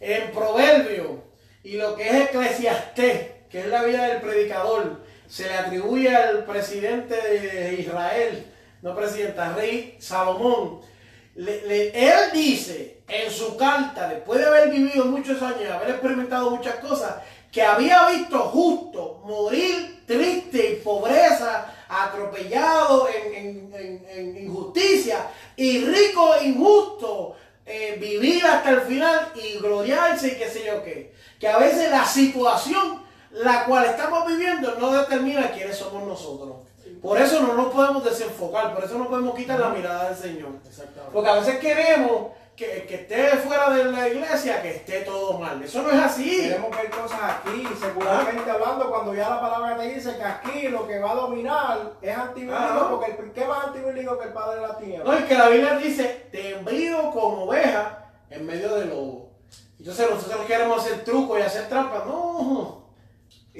En Proverbio y lo que es Eclesiastés, que es la vida del predicador, se le atribuye al presidente de Israel, no presidente, al rey Salomón. Él dice en su carta, después de haber vivido muchos años, haber experimentado muchas cosas, que había visto justo morir triste y pobreza, atropellado en injusticia, y rico e injusto eh, vivir hasta el final y gloriarse y qué sé yo qué. Que a veces la situación la cual estamos viviendo no determina quiénes somos nosotros. Por eso no nos podemos desenfocar, por eso no podemos quitar la mirada del Señor. Exactamente. Porque a veces queremos que, que esté fuera de la iglesia, que esté todo mal. Eso no es así. Queremos ver cosas aquí, secularmente hablando, cuando ya la palabra te dice que aquí lo que va a dominar es antibíblico, Ajá. porque el, ¿qué más antibíblico que el padre de la tierra? No, y que la Biblia dice, te envío como oveja en medio de lobo. Entonces nosotros queremos hacer trucos y hacer trampas. No.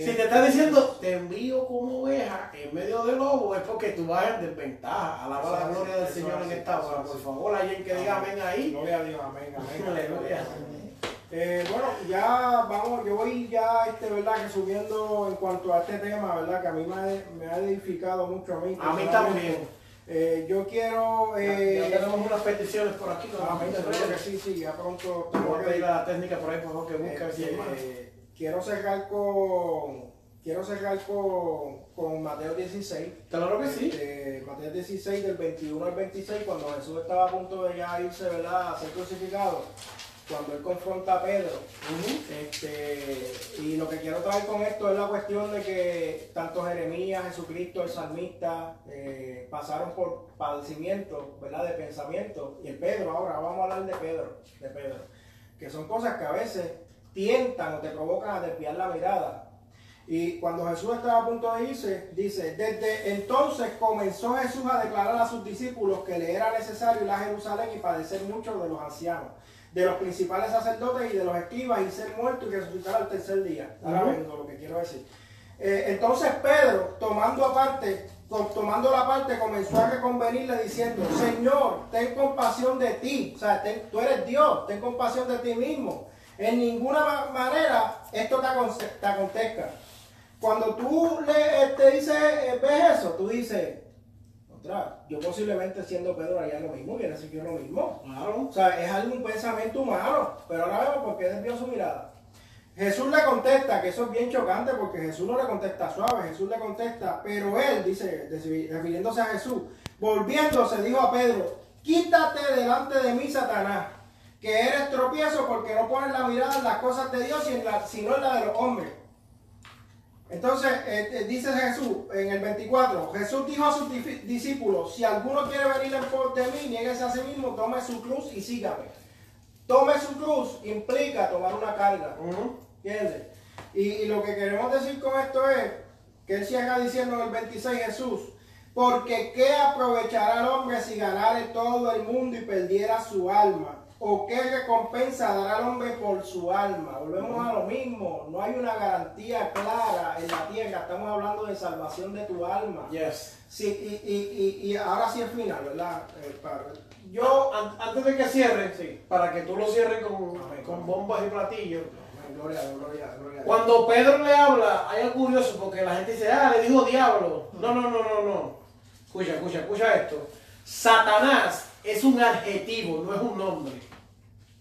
Si te está diciendo, te envío como oveja en medio de lobo, es porque tú vas en desventaja. Alaba la gloria del Señor en esta hora. Por favor, alguien que diga amén ahí. Gloria a Dios, amén, amén. Eh, bueno, ya vamos, yo voy ya, este, ¿verdad? Que subiendo en cuanto a este tema, ¿verdad? Que a mí me ha, me ha edificado mucho a mí. A mí también. Eh, yo quiero... Ya- Eh, ya tenemos unas peticiones por aquí. ¿no? que sí, sí, ya pronto... Te voy a pedir a la técnica por ahí, por favor, que busque Quiero cerrar con quiero cerrar con, con Mateo 16 Claro que sí. Este, Mateo 16 del 21 al 26 cuando Jesús estaba a punto de ya irse verdad a ser crucificado cuando él confronta a Pedro este, y lo que quiero traer con esto es la cuestión de que tanto Jeremías, Jesucristo, el salmista eh, pasaron por padecimientos, ¿verdad? De pensamiento. Y el Pedro, ahora vamos a hablar de Pedro, de Pedro, que son cosas que a veces tientan o te provocan a desviar la mirada. Y cuando Jesús estaba a punto de irse, dice, desde entonces comenzó Jesús a declarar a sus discípulos que le era necesario ir a Jerusalén y padecer mucho de los ancianos, de los principales sacerdotes y de los escribas y ser muerto y resucitar al tercer día. Ahora vengo lo que quiero decir. Eh, entonces Pedro, tomando aparte, tomando la parte, comenzó a reconvenirle diciendo, Señor, ten compasión de ti, o sea, ten- tú eres Dios, ten compasión de ti mismo. En ninguna ma- manera esto te, te acontezca. Cuando tú le este, dices, eh, ves eso, tú dices, otra, yo posiblemente siendo Pedro haría lo mismo, hubiera sido lo mismo. Claro. O sea, es algún pensamiento humano, pero ahora vemos por qué desvió su mirada. Jesús le contesta, que eso es bien chocante porque Jesús no le contesta suave, Jesús le contesta, pero él, dice, refiriéndose a Jesús, volviéndose, dijo a Pedro, quítate delante de mí, Satanás, que eres tropiezo porque no pones la mirada en las cosas de Dios, sino en la de los hombres. Entonces, eh, eh, dice Jesús en el 24, Jesús dijo a sus discípulos, si alguno quiere venir en pos de mí, nieguese a sí mismo, tome su cruz y sígame. Tome su cruz implica tomar una carga. ¿entiendes? Y, y lo que queremos decir con esto es, que él siga diciendo en el 26 Jesús, porque ¿qué aprovechará el hombre si ganare todo el mundo y perdiera su alma? ¿O qué recompensa dará el hombre por su alma? Volvemos a lo mismo, no hay una garantía clara en la tierra, estamos hablando de salvación de tu alma. Yes. Sí, y, y, y, y ahora sí es final, ¿verdad? Eh, padre? Yo, An- antes de que cierre, Sí. para que tú lo cierres con, Amén. con bombas y platillos. gloria, gloria, gloria. Cuando Pedro le habla, hay algo curioso porque la gente dice, ah, le dijo diablo. No, no, no, no, no. Escucha, escucha, escucha esto. Satanás es un adjetivo, no es un nombre.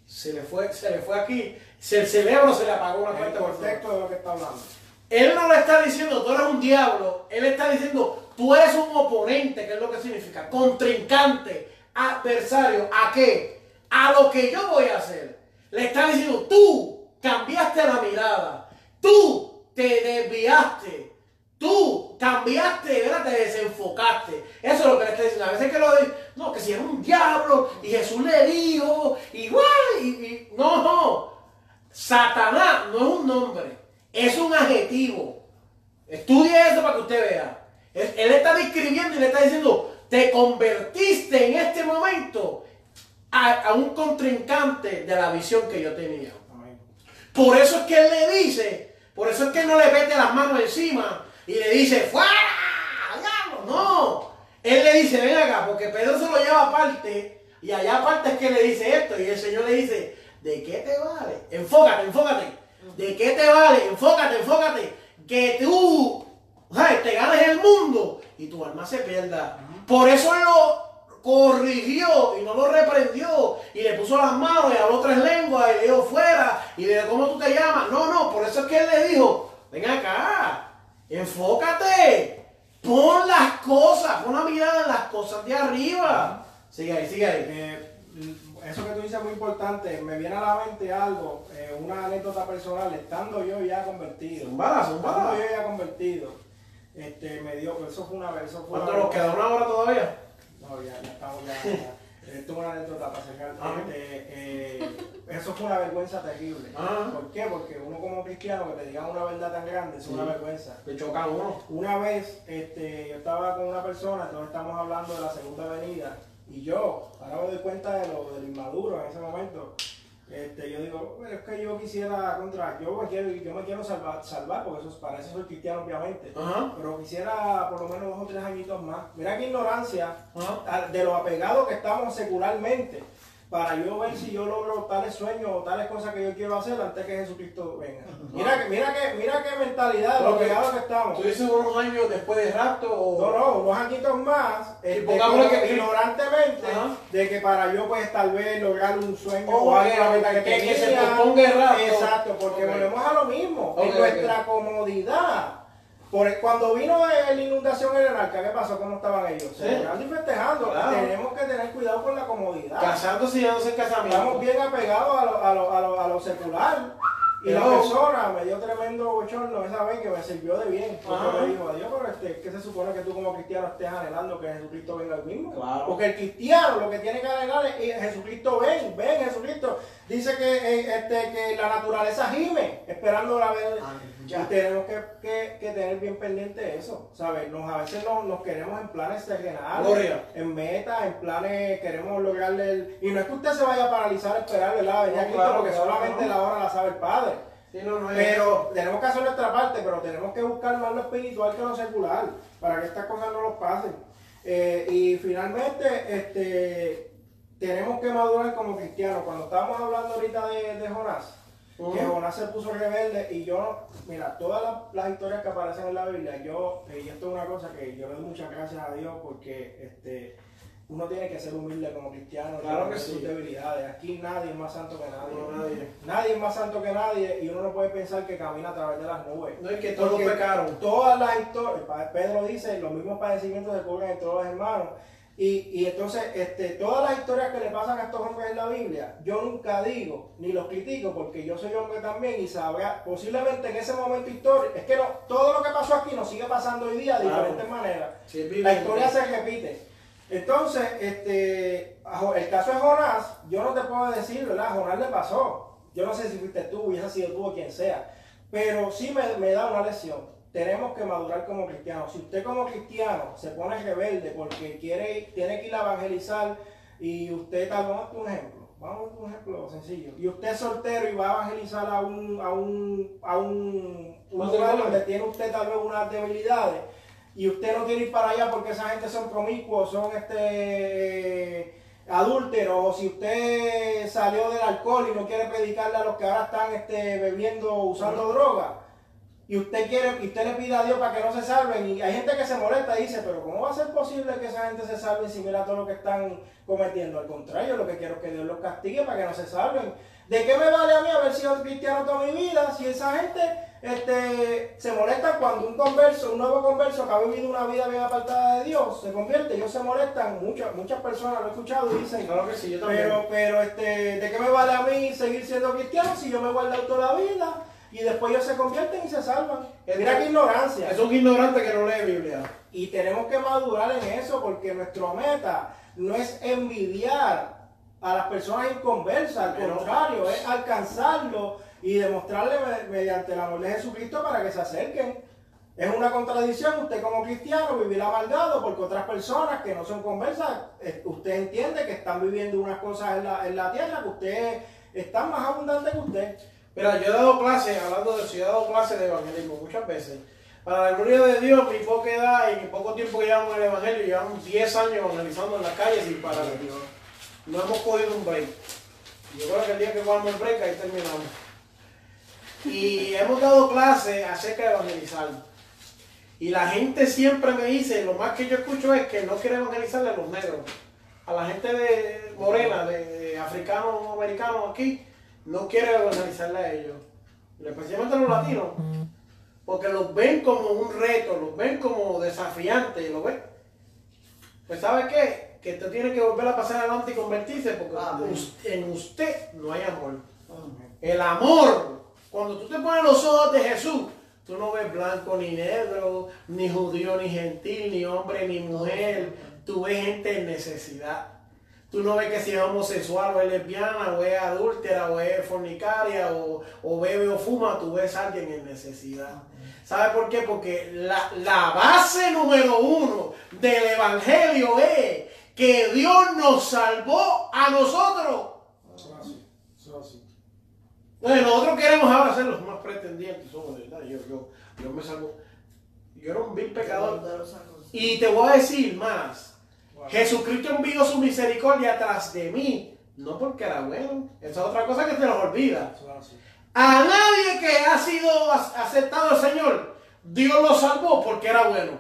Se le fue, se le fue aquí, se- el cerebro se le apagó una parte contexto de lo que está hablando. Él no le está diciendo, tú eres un diablo. Él está diciendo, tú eres un oponente, que es lo que significa. Contrincante, adversario. ¿A qué? A lo que yo voy a hacer. Le está diciendo, tú cambiaste la mirada, tú te desviaste, tú cambiaste, ¿verdad? te desenfocaste. Eso es lo que le está diciendo. A veces que lo dice, no, que si era un diablo y Jesús le dijo, igual, y, y, no, no. Satanás no es un nombre, es un adjetivo. Estudie eso para que usted vea. Él, él está describiendo y le está diciendo, te convertiste en este momento a, a un contrincante de la visión que yo tenía. Por eso es que él le dice, por eso es que él no le mete las manos encima y le dice, ¡fuera! ¡Diablo! No. Él le dice, ven acá, porque Pedro se lo lleva aparte y allá aparte es que le dice esto y el Señor le dice, ¿de qué te vale? Enfócate, enfócate. ¿De qué te vale? Enfócate, enfócate. Que tú ¿sabes? te ganes el mundo y tu alma se pierda. Por eso él lo corrigió y no lo reprendió y le puso las manos y habló tres lenguas y le dijo fuera y le dijo, ¿cómo tú te llamas? No, no, por eso es que él le dijo, ven acá, enfócate, pon las cosas, pon la mirada en las cosas de arriba. Sigue ahí, sigue ahí. Eh, eso que tú dices es muy importante. Me viene a la mente algo, eh, una anécdota personal, estando yo ya convertido. Zúmbala, zúmbala. Estando yo ya convertido. Este, me dio, eso fue una vez, eso fue ¿Cuánto nos queda? ¿Una hora todavía? No, ya, ya estamos ya. ya. Esto es una anécdota para cerrar. Ajá. Este, eh, eso fue una vergüenza terrible. Ajá. ¿Por qué? Porque uno como cristiano que te digan una verdad tan grande es una vergüenza. Te choca uno. Una vez este, yo estaba con una persona, entonces estamos hablando de la segunda avenida, y yo, ahora me doy cuenta de lo del inmaduro en ese momento. Este, yo digo, "Bueno, es que yo quisiera contra, yo me quiero, yo me quiero salvar, salvar porque eso, es- para eso soy cristiano obviamente. Ajá. Pero quisiera por lo menos dos o tres añitos más. Mira qué ignorancia Ajá. a- de lo apegado que estamos secularmente para yo ver si yo logro tales sueños o tales cosas que yo quiero hacer antes que Jesucristo venga. Mira que, mira que, mira qué mentalidad lo apegado que estamos. ¿Tú dices unos años después de rapto o...? No, no, unos añitos más, este, como que- ignorantemente, Ajá. de que para yo pues tal vez lograr un sueño Oh, o algo ok, la ok, meta que, que- que se tenía. posponga el rapto. Exacto, porque volvemos a lo mismo, en nuestra comodidad. Por, cuando vino la inundación en el arca, ¿qué pasó? ¿Cómo estaban ellos? Celebrando y festejando. Claro. Tenemos que tener cuidado con la comodidad. Casándose y dándose el casamiento. Estamos bien apegados a lo, a lo, a lo, a lo secular. Y la persona me dio tremendo bochorno esa vez que me sirvió de bien. Porque Ajá. me dijo, adiós, pero este, ¿qué se supone que tú como cristiano estés anhelando que Jesucristo venga al mismo? Claro. Porque el cristiano lo que tiene que anhelar es eh, Jesucristo ven, ven Jesucristo. Dice que, eh, este, que la naturaleza gime, esperando la vez. Ya. Y tenemos que, que, que tener bien pendiente eso, ¿sabes? Nos, a veces nos, nos queremos en planes terrenales, Gloria. en metas, en planes, queremos lograrle el... Y no es que usted se vaya a paralizar a esperar ¿verdad? venir No, a Cristo, claro, porque claro, solamente no. la hora la sabe el Padre. Sí, no, no Pero tenemos que hacer nuestra parte, pero tenemos que buscar más lo espiritual que lo secular, para que estas cosas no nos pasen. Eh, y finalmente, este, tenemos que madurar como cristianos. Cuando estábamos hablando ahorita de, de Jonás, que. Jonás se puso rebelde y yo, mira, todas las, las historias que aparecen en la Biblia, yo, eh, y esto es una cosa que yo le doy muchas gracias a Dios porque este, uno tiene que ser humilde como cristiano, Claro que sí. sus debilidades. Aquí nadie es más santo que nadie. No, nadie. Nadie es más santo que nadie y uno no puede pensar que camina a través de las nubes. No es que todos pecaron. Todas las historias, Pedro dice, los mismos padecimientos se cubren en todos los hermanos. Y, y entonces, este, todas las historias que le pasan a estos hombres en la Biblia, yo nunca digo, ni los critico, porque yo soy hombre también y sabrá, posiblemente en ese momento histórico, es que no, todo lo que pasó aquí nos sigue pasando hoy día de Claro. diferentes maneras. Sí, La historia se repite. Entonces, este, el caso de Jonás, yo no te puedo decir, ¿verdad? Jonás le pasó. Yo no sé si fuiste tú, hubiese sido tú o quien sea. Pero sí me, me da una lección. Tenemos que madurar como cristianos. Si usted como cristiano se pone rebelde porque quiere, tiene que ir a evangelizar y usted tal, vamos a un ejemplo. Vamos a un ejemplo sencillo. Y usted es soltero y va a evangelizar a un, a un, a un, un lugar donde tiene usted tal vez unas debilidades y usted no quiere ir para allá porque esa gente son promiscuos, son este adúlteros, o si usted salió del alcohol y no quiere predicarle a los que ahora están este, bebiendo usando droga, y usted quiere, y usted le pide a Dios para que no se salven, y hay gente que se molesta y dice, pero ¿cómo va a ser posible que esa gente se salve si mira todo lo que están cometiendo? Al contrario, lo que quiero es que Dios los castigue para que no se salven. ¿De qué me vale a mí haber sido cristiano toda mi vida si esa gente este, se molestan cuando un converso, un nuevo converso que ha vivido una vida bien apartada de Dios, se convierte, ellos se molestan, muchas, muchas personas lo he escuchado y dicen, Claro que sí, yo también. pero, pero este, ¿de qué me vale a mí seguir siendo cristiano si yo me guardo toda la vida? Y después ellos se convierten y se salvan. Es Mira que- qué ignorancia. Es un ignorante que no lee Biblia. Y tenemos que madurar en eso porque nuestra meta no es envidiar a las personas inconversas, al Pero- contrario, es alcanzarlo y demostrarle me- mediante el amor de Jesucristo para que se acerquen. Es una contradicción usted como cristiano vivir amargado porque otras personas que no son conversas, eh, usted entiende que están viviendo unas cosas en la, en la tierra que usted está más abundante que usted. Mira, yo he dado clases, hablando de eso, he dado clases de evangelismo muchas veces. Para la gloria de Dios, mi poca edad y mi poco tiempo que llevamos en el evangelio, llevamos 10 años evangelizando en la calle sin parar. No hemos cogido un break. Yo creo que el día que cogamos el break, ahí terminamos. Y hemos dado clases acerca de evangelizar. Y la gente siempre me dice, lo más que yo escucho es que no quiere evangelizarle a los negros. A la gente de morena, de, de africanos americanos aquí, no quiere evangelizarle a ellos. Especialmente a los latinos. Porque los ven como un reto, los ven como desafiantes, ¿lo ven? Pues ¿sabe qué? Que usted tiene que volver a pasar adelante y convertirse porque Amén. us- en usted no hay amor. El amor, cuando tú te pones los ojos de Jesús, tú no ves blanco ni negro, ni judío ni gentil, ni hombre ni mujer. Tú ves gente en necesidad. Tú no ves que si es homosexual o es lesbiana o es adúltera o es fornicaria o, o bebe o fuma, tú ves a alguien en necesidad. ¿Sabe por qué? Porque la, la base número uno del evangelio es que Dios nos salvó a nosotros. Entonces, nosotros queremos ahora ser los más pretendientes. Somos de verdad. Yo, yo, yo me salvo. Yo era un vil pecador. Y te voy a decir más. Jesucristo envió su misericordia tras de mí. No porque era bueno. Esa es otra cosa que te nos olvida. A nadie que ha sido ac- aceptado al Señor, Dios lo salvó porque era bueno.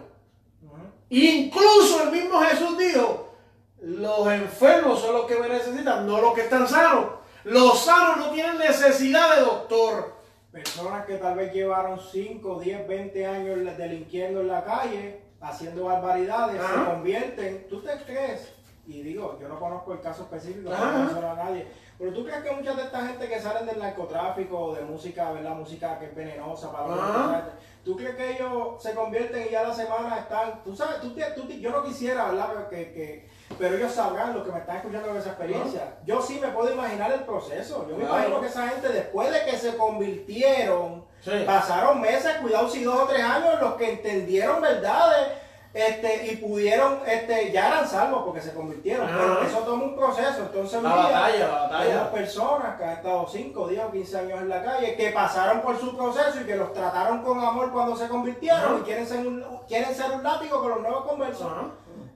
Incluso el mismo Jesús dijo, los enfermos son los que me necesitan, no los que están sanos. Los sanos no tienen necesidad de doctor. Personas que tal vez llevaron 5, 10, 20 años delinquiendo en la calle, haciendo barbaridades, Ajá. se convierten. ¿Tú te crees? Y digo, yo no conozco el caso específico, Ajá. no conozco a nadie. Pero tú crees que muchas de esta gente que salen del narcotráfico o de música, ¿verdad? Música que es venenosa para los ¿Tú crees que ellos se convierten y ya la semana están? Tú sabes, tú, te- tú yo no quisiera, ¿verdad? Que, que- pero ellos sabrán lo que me están escuchando de esa experiencia. Yo sí me puedo imaginar el proceso. Yo me imagino que esa gente después de que se convirtieron, Sí. pasaron meses, cuidado si dos o tres años, los que entendieron verdades este, y pudieron, este, ya eran salvos porque se convirtieron. Ajá. Pero eso toma un proceso. Entonces, La batalla, la batalla. tenemos personas que han estado 5, 10 o 15 años en la calle, que pasaron por su proceso y que los trataron con amor cuando se convirtieron Ajá. y quieren ser, un, quieren ser un látigo con los nuevos conversos. Ajá.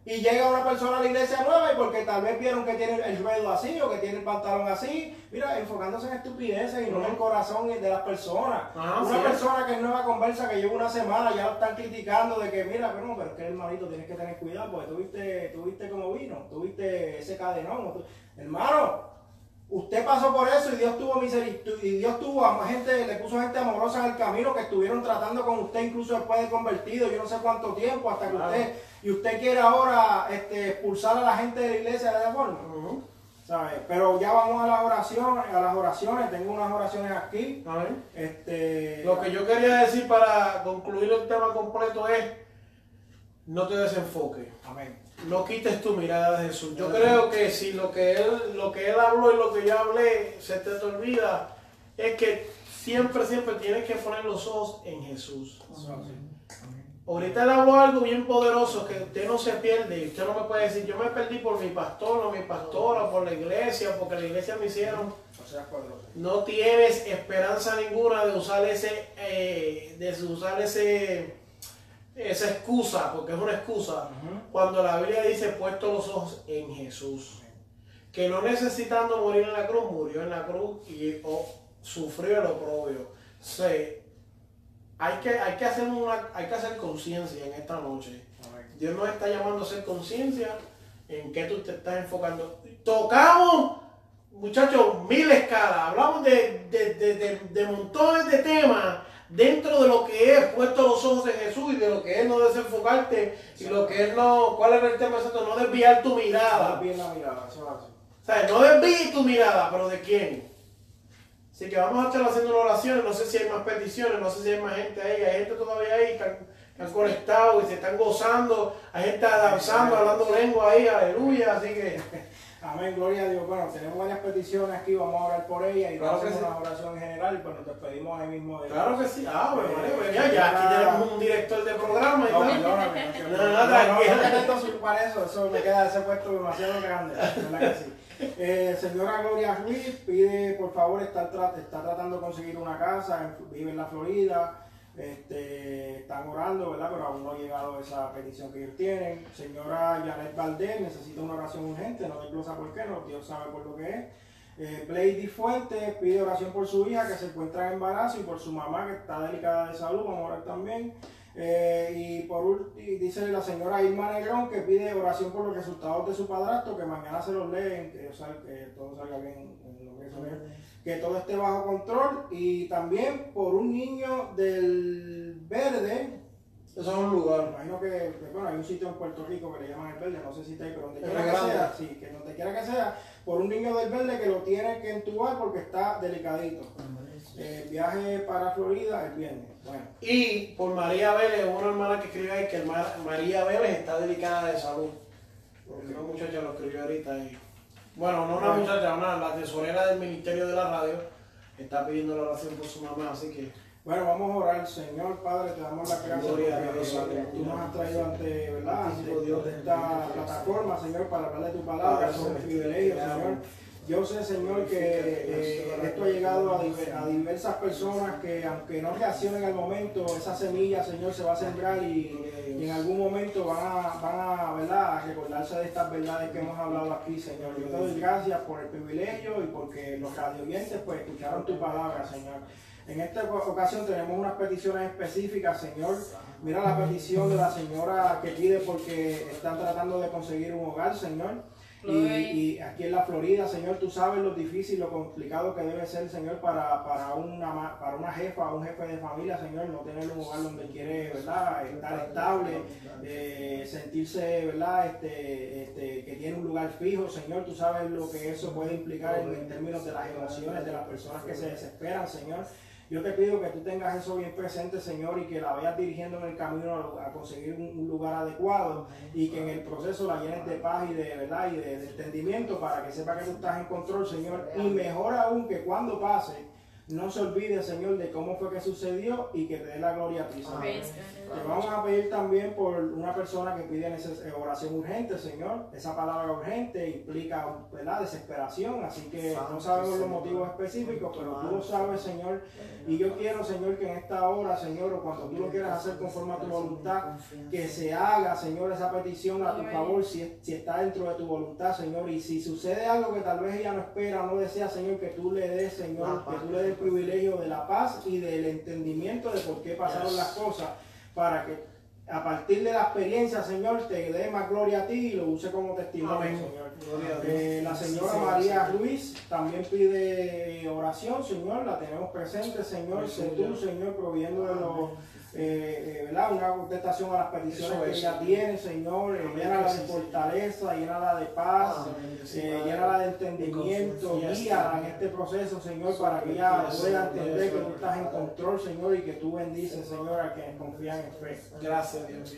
Y llega una persona a la iglesia nueva y porque tal vez vieron que tiene el ruedo así o que tiene el pantalón así, mira, enfocándose en estupideces y no en el corazón de las personas. Una sí. persona que es nueva conversa, que lleva una semana, ya lo están criticando de que, mira, pero, pero es que hermanito tienes que tener cuidado porque tú viste, tú viste cómo vino, tú viste ese cadenón. Hermano, Usted pasó por eso y Dios tuvo misericordia y Dios tuvo a más gente, le puso gente amorosa en el camino que estuvieron tratando con usted incluso después de convertido, yo no sé cuánto tiempo, hasta que Claro. usted, y usted quiere ahora este, expulsar a la gente de la iglesia de esa forma. Pero ya vamos a las oraciones, a las oraciones, tengo unas oraciones aquí. Amén. Este, Lo que yo quería decir para concluir el tema completo es, no te desenfoques. Amén. No quites tu mirada de Jesús. Yo creo que si lo que él, lo que él habló y lo que yo hablé se te, te olvida, es que siempre, siempre tienes que poner los ojos en Jesús. Ahorita él habló algo bien poderoso que usted no se pierde. y Usted no me puede decir, yo me perdí por mi pastor o mi pastora, por la iglesia, porque la iglesia me hicieron. No tienes esperanza ninguna de usar ese, eh, de usar ese, esa excusa, porque es una excusa, cuando la Biblia dice puesto los ojos en Jesús. Que no necesitando morir en la cruz, murió en la cruz y sufrió el oprobio. Sí, hay que, hay que hacer una, hay que hacer conciencia en esta noche. Dios nos está llamando a hacer conciencia en qué tú te estás enfocando. Tocamos, muchachos, mil escalas. Hablamos de, de- de- de montones de temas dentro de lo que es puesto los ojos en Jesús y de lo que es no desenfocarte y lo que es no, ¿cuál es el tema exacto? No desviar tu mirada. Bien la mirada, eso. O sea, no desvíes tu mirada, pero ¿de quién? Así que vamos a estar haciendo oraciones, no sé si hay más peticiones, no sé si hay más gente ahí, hay gente todavía ahí, están, están conectados y se están gozando, hay gente danzando, hablando lengua ahí, aleluya, así que... Amén, gloria a Dios. Bueno, tenemos varias peticiones aquí, vamos a orar por ellas y Claro vamos a hacer sí. una oración en general y pues nos despedimos ahí mismo de Claro que sí, ah, bueno, Eh, vale, pues ya, ya, aquí tenemos un director de programa y No, tal. no, No, no, no, no, no, tranquilo. no, no, no, no, para eso, eso me queda ese puesto demasiado grande, ¿verdad que sí? Eh, señora Gloria Ruiz pide por favor estar tra- está tratando de conseguir una casa, vive en la Florida, este, están orando, ¿verdad? Pero aún no ha llegado esa petición que ellos tienen. Señora Janet Valdés necesita una oración urgente, no desglosa por qué, no, Dios sabe por lo que es. Eh, Blady Fuentes pide oración por su hija que se encuentra en embarazo y por su mamá que está delicada de salud, vamos a orar también. Eh, y por último, dice la señora Irma Negrón que pide oración por los resultados de su padrastro, que mañana se los leen, que, o sea, que todo salga bien en lo que es Señor, que todo esté bajo control. Y también por un niño del verde, Eso es un lugar. imagino que, bueno, hay un sitio en Puerto Rico que le llaman el verde, no sé si está ahí, pero donde quiera que sea, sí, que donde quiera que sea, por un niño del verde que lo tiene que entubar porque está delicadito. Eh, viaje para Florida el viernes. Bueno, Y por María Vélez, una hermana que escribe ahí que hermana- María Vélez está delicada de salud. Porque una muchacha lo escribió ahorita. Y, bueno, no una muchacha, una, la tesorera del Ministerio de la Radio está pidiendo la oración por su mamá, así que bueno, vamos a orar, Señor Padre, te damos la gracias porque Dios, aleluya. tú nos has traído ante, ¿verdad? Ante Dios. de esta plataforma, Señor, para hablar de tu palabra, un privilegio, Señor. Yo sé, Señor, que eh, esto ha llegado a, diver- a diversas personas que, aunque no reaccionen al momento, esa semilla, Señor, se va a sembrar y, y en algún momento van a, van a, ¿verdad? a recordarse de estas verdades que hemos hablado aquí, Señor. Yo te doy gracias por el privilegio y porque los radioyentes pues, escucharon tu palabra, Señor. En esta ocasión tenemos unas peticiones específicas, Señor. Mira la petición de la señora que pide porque están tratando de conseguir un hogar, Señor. Y, y aquí en la Florida, Señor, tú sabes lo difícil, lo complicado que debe ser, Señor, para, para, una, para una jefa, un jefe de familia, Señor, no tener un hogar donde quiere, ¿verdad?, estar estable, eh, sentirse, ¿verdad?, este, este, que tiene un lugar fijo, Señor, tú sabes lo que eso puede implicar en, en términos de las emociones de las personas que se desesperan, Señor. Yo te pido que tú tengas eso bien presente, Señor, y que la vayas dirigiendo en el camino a, a conseguir un, un lugar adecuado y que en el proceso la llenes de paz y de verdad y de, de entendimiento para que sepa que tú estás en control, Señor. Y mejor aún que cuando pase, no se olvide, Señor, de cómo fue que sucedió y que te dé la gloria a ti, Señor. Te vamos a pedir también por una persona que pide eh, oración urgente, Señor. Esa palabra urgente implica ¿verdad? desesperación, así que no sabemos los motivos específicos, pero tú lo sabes, Señor. Y yo quiero, Señor, que en esta hora, Señor, o cuando tú lo quieras hacer conforme a tu voluntad, que se haga, Señor, esa petición a tu favor, si, si está dentro de tu voluntad, Señor. Y si sucede algo que tal vez ella no espera, no desea, Señor, que tú le des, Señor, que tú le des privilegio de la paz y del entendimiento de por qué pasaron las cosas, para que a partir de la experiencia, Señor, te dé más gloria a ti y lo use como testimonio, Amén. Señor. Eh, la señora María Ruiz también pide oración, Señor, la tenemos presente, Señor, sé tú, Señor, proveyendo de los, eh, eh, ¿verdad? Una contestación a las peticiones Eso que ella tiene, Señor, eh, llénala de fortaleza, llénala de paz, eh, llénala de entendimiento, guíala en este proceso, Señor, para que ella pueda entender que tú estás en control, Señor, y que tú bendices, Señor, a quienes confían en fe. Gracias, Dios.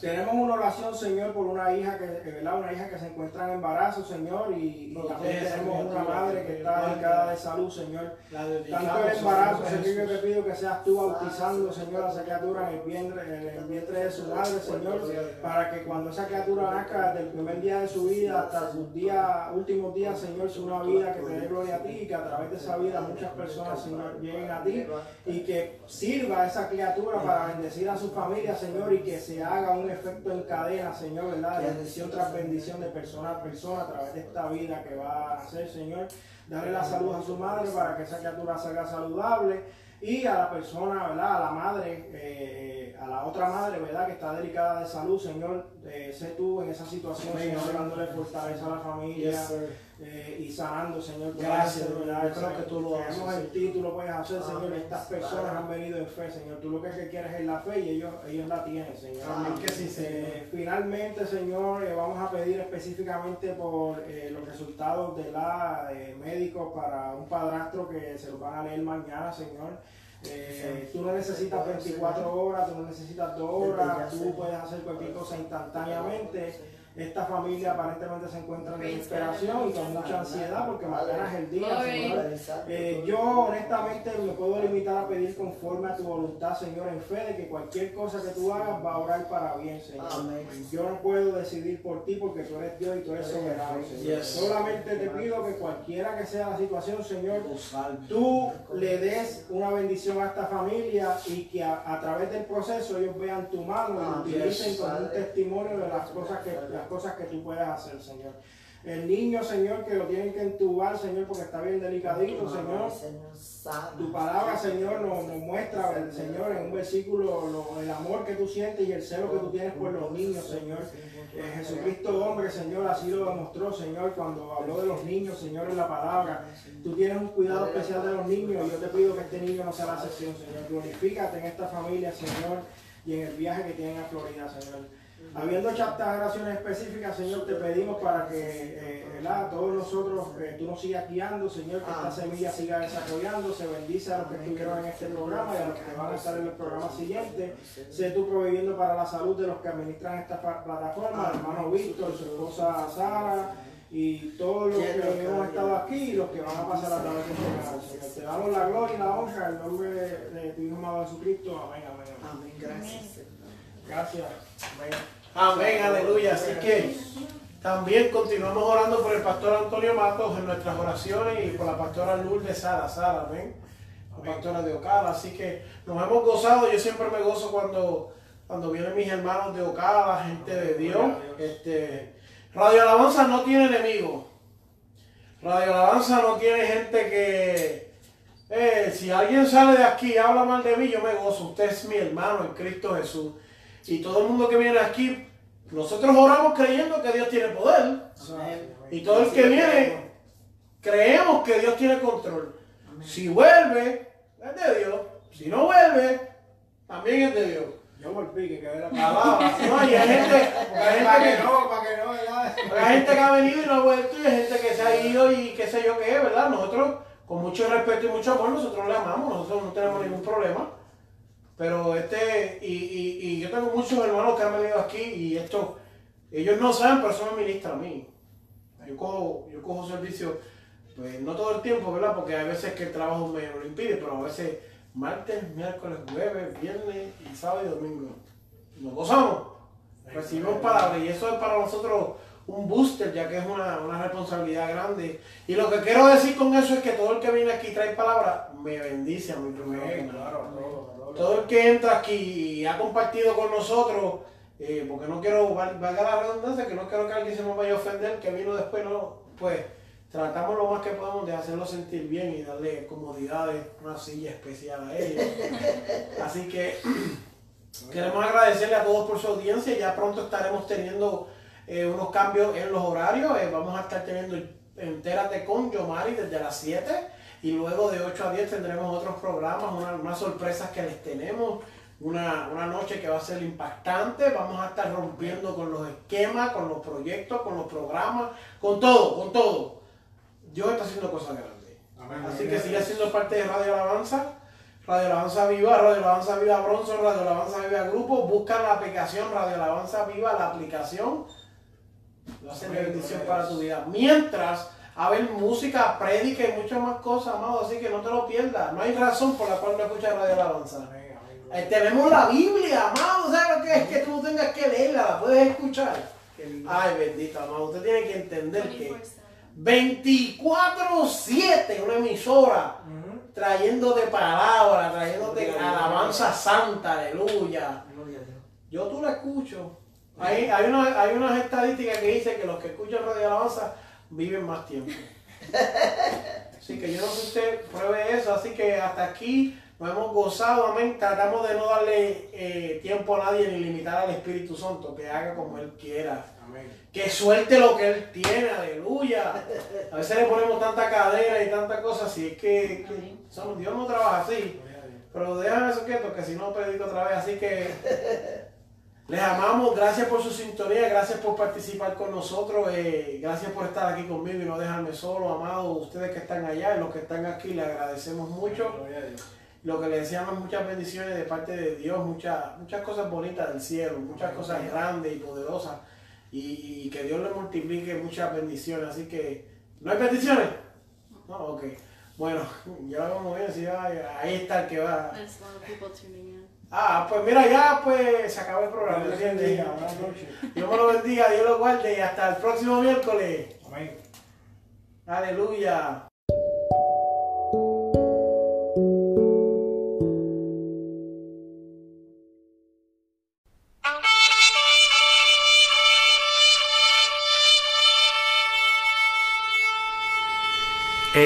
Tenemos una oración, Señor, por una hija que, que, ¿verdad? Una hija que se encuentra en embarazo, Señor, y, y también tenemos una madre que está delicada de salud, Señor. Tanto el embarazo, Señor yo te pido que seas tú bautizando, Señor, a esa criatura en el vientre, en el vientre de su madre, Señor, para que cuando esa criatura nazca desde el primer día de su vida hasta sus días, últimos días, Señor, sea una vida que te dé gloria a ti y que a través de esa vida muchas personas, Señor, lleguen a ti y que sirva a esa criatura para bendecir a su familia, Señor, y que se haga un efecto en cadena, Señor, ¿verdad? De bendición tras bendición de persona a persona a través de esta vida que va a nacer, Señor. Darle la salud a su madre para que esa criatura salga saludable y a la persona, ¿verdad? A la madre, eh, a la otra madre, ¿verdad? Que está delicada de salud, Señor. Eh, sé tú en esa situación, Amén, Señor, dándole fortaleza a la familia. Yes, eh, y sanando, Señor. Gracias, ¿verdad? yo creo que tú lo haces, Tenemos el Señor. título, puedes hacer, Señor. Estas personas han venido en fe, Señor. Tú lo que quieres es la fe y ellos, ellos la tienen, Señor. Que sí, Señor. Eh, finalmente, Señor, eh, vamos a pedir específicamente por eh, los resultados de la médico para un padrastro que se los van a leer mañana, Señor. Eh, tú no necesitas 24 horas, tú no necesitas 2 horas, tú puedes hacer cualquier cosa instantáneamente. Esta familia aparentemente se encuentra en desesperación y con mucha ansiedad porque mañana es el día, Señor. Eh, yo honestamente me puedo limitar a pedir conforme a tu voluntad, Señor, en fe de que cualquier cosa que tú hagas va a orar para bien, Señor. Yo no puedo decidir por ti porque tú eres Dios y tú eres soberano, Señor. Solamente te pido que cualquiera que sea la situación, Señor, Tú le des una bendición a esta familia y que a, a través del proceso ellos vean tu mano y lo Amén. utilicen como un testimonio de las cosas que las cosas que tú puedes hacer, Señor. El niño, Señor, que lo tienen que entubar, Señor, porque está bien delicadito, Señor. Tu palabra, Señor, nos, nos muestra, Señor, en un versículo, lo- el amor que tú sientes y el celo que tú tienes por los niños, Señor. Eh, Jesucristo, hombre, Señor, así lo demostró, Señor, cuando habló de los niños, Señor, en la palabra. Tú tienes un cuidado especial de los niños y yo te pido que este niño no sea la excepción, Señor. Glorifícate en esta familia, Señor, y en el viaje que tienen a Florida, Señor. Habiendo hecho estas oraciones específicas, Señor, te pedimos para que eh, todos nosotros, eh, tú nos sigas guiando, Señor, que esta semilla siga desarrollando, se bendice a los que estuvieron en este programa y a los que van a estar en el programa siguiente. Sé tú proveyendo para la salud de los que administran esta plataforma, el hermano Víctor, su esposa Sara y todos los que hemos estado aquí y los que van a pasar a través de este canal, Señor. Te damos la gloria y la honra en el nombre de tu Hijo amado Jesucristo. Amén, amén, amén. Amén, gracias. Gracias. Amén. Amén, aleluya. Así que también continuamos orando por el pastor Antonio Matos en nuestras oraciones y por la pastora Lourdes Sara, Sara, amén. La pastora de Ocala. Así que nos hemos gozado. Yo siempre me gozo cuando, cuando vienen mis hermanos de Ocala, gente de Dios. Este, Radio Alabanza no tiene enemigos. Radio Alabanza no tiene gente que. eh, si alguien sale de aquí y habla mal de mí, yo me gozo. Usted es mi hermano en Cristo Jesús. Y todo el mundo que viene aquí, nosotros oramos creyendo que Dios tiene poder. Y todo el que viene, creemos que Dios tiene control. Si vuelve, es de Dios. Si no vuelve, también es de Dios. Yo volví, que quedé la. No, y hay gente, hay gente que no, para que no, ¿verdad? hay gente que ha venido y no ha vuelto, y hay gente que se ha ido y qué sé yo qué, ¿verdad? Nosotros, con mucho respeto y mucho amor, nosotros le amamos, nosotros no tenemos ningún problema. Pero este, y, y, y yo tengo muchos hermanos que han venido aquí y esto, ellos no saben, pero eso me ministra a mí. Yo cojo, yo cojo servicio, pues no todo el tiempo, ¿verdad? Porque hay veces que el trabajo me lo impide, pero a veces martes, miércoles, jueves, viernes y sábado y domingo. Nos gozamos, recibimos palabras y eso es para nosotros un booster, ya que es una, una responsabilidad grande. Y lo que quiero decir con eso es que todo el que viene aquí y trae palabras, me bendice a mi primero. claro, todo, todo. El que entra aquí y ha compartido con nosotros, eh, porque no quiero, val- valga la redundancia, que no quiero que alguien se me vaya a ofender, que vino después, no, pues tratamos lo más que podemos de hacerlo sentir bien y darle comodidades, una silla especial a ellos. Así que queremos agradecerle a todos por su audiencia, ya pronto estaremos teniendo eh, unos cambios en los horarios, eh, vamos a estar teniendo Entérate con Yomari desde las 7 y luego de 8 a 10 tendremos otros programas, una- unas sorpresas que les tenemos, una, una noche que va a ser impactante, vamos a estar rompiendo con los esquemas, con los proyectos, con los programas, con todo, con todo. Dios está haciendo cosas grandes. Amén. Así que sigue siendo parte de Radio Alabanza. Radio Alabanza Viva, Radio Alabanza Viva Bronson, Radio Alabanza Viva Grupo. Busca la aplicación Radio Alabanza Viva, la aplicación. Va a ser bendición para tu vida. Mientras, a ver música, prédica y muchas más cosas, amado. Así que no te lo pierdas. No hay razón por la cual no escuchas Radio Alabanza. Eh, tenemos la Biblia, amado. ¿Sabes lo que es? Que tú no tengas que leerla, la puedes escuchar. Ay, bendito, amado. Usted tiene que entender que 24-7, una emisora, trayéndote palabra, trayéndote alabanza santa, aleluya. Gloria a Dios. Yo tú la escucho. Hay, hay, una- hay unas estadísticas que dicen que los que escuchan Radio Alabanza viven más tiempo. Así que yo no sé si usted pruebe eso. Así que hasta aquí nos hemos gozado, amén. Tratamos de no darle eh, tiempo a nadie ni limitar al Espíritu Santo, que haga como Él quiera. Que suelte lo que Él tiene, aleluya. A veces le ponemos tanta cadera y tanta cosa, así es que, Dios no trabaja así. Pero déjame eso quieto, que si no predico otra vez. Así que les amamos, gracias por su sintonía, gracias por participar con nosotros, eh, gracias por estar aquí conmigo y no dejarme solo, amados, ustedes que están allá y los que están aquí, les agradecemos mucho. Lo que les deseamos muchas bendiciones de parte de Dios, muchas, muchas cosas bonitas del cielo, muchas cosas grandes y poderosas y, que Dios les multiplique muchas bendiciones. Así que, ¿no hay bendiciones? No, ok. Bueno, ya lo vamos a ver, si ahí está el que va. Ah, pues mira, ya pues se acabó el programa. Dios me lo bendiga, Dios lo guarde y hasta el próximo miércoles. Amén. Aleluya.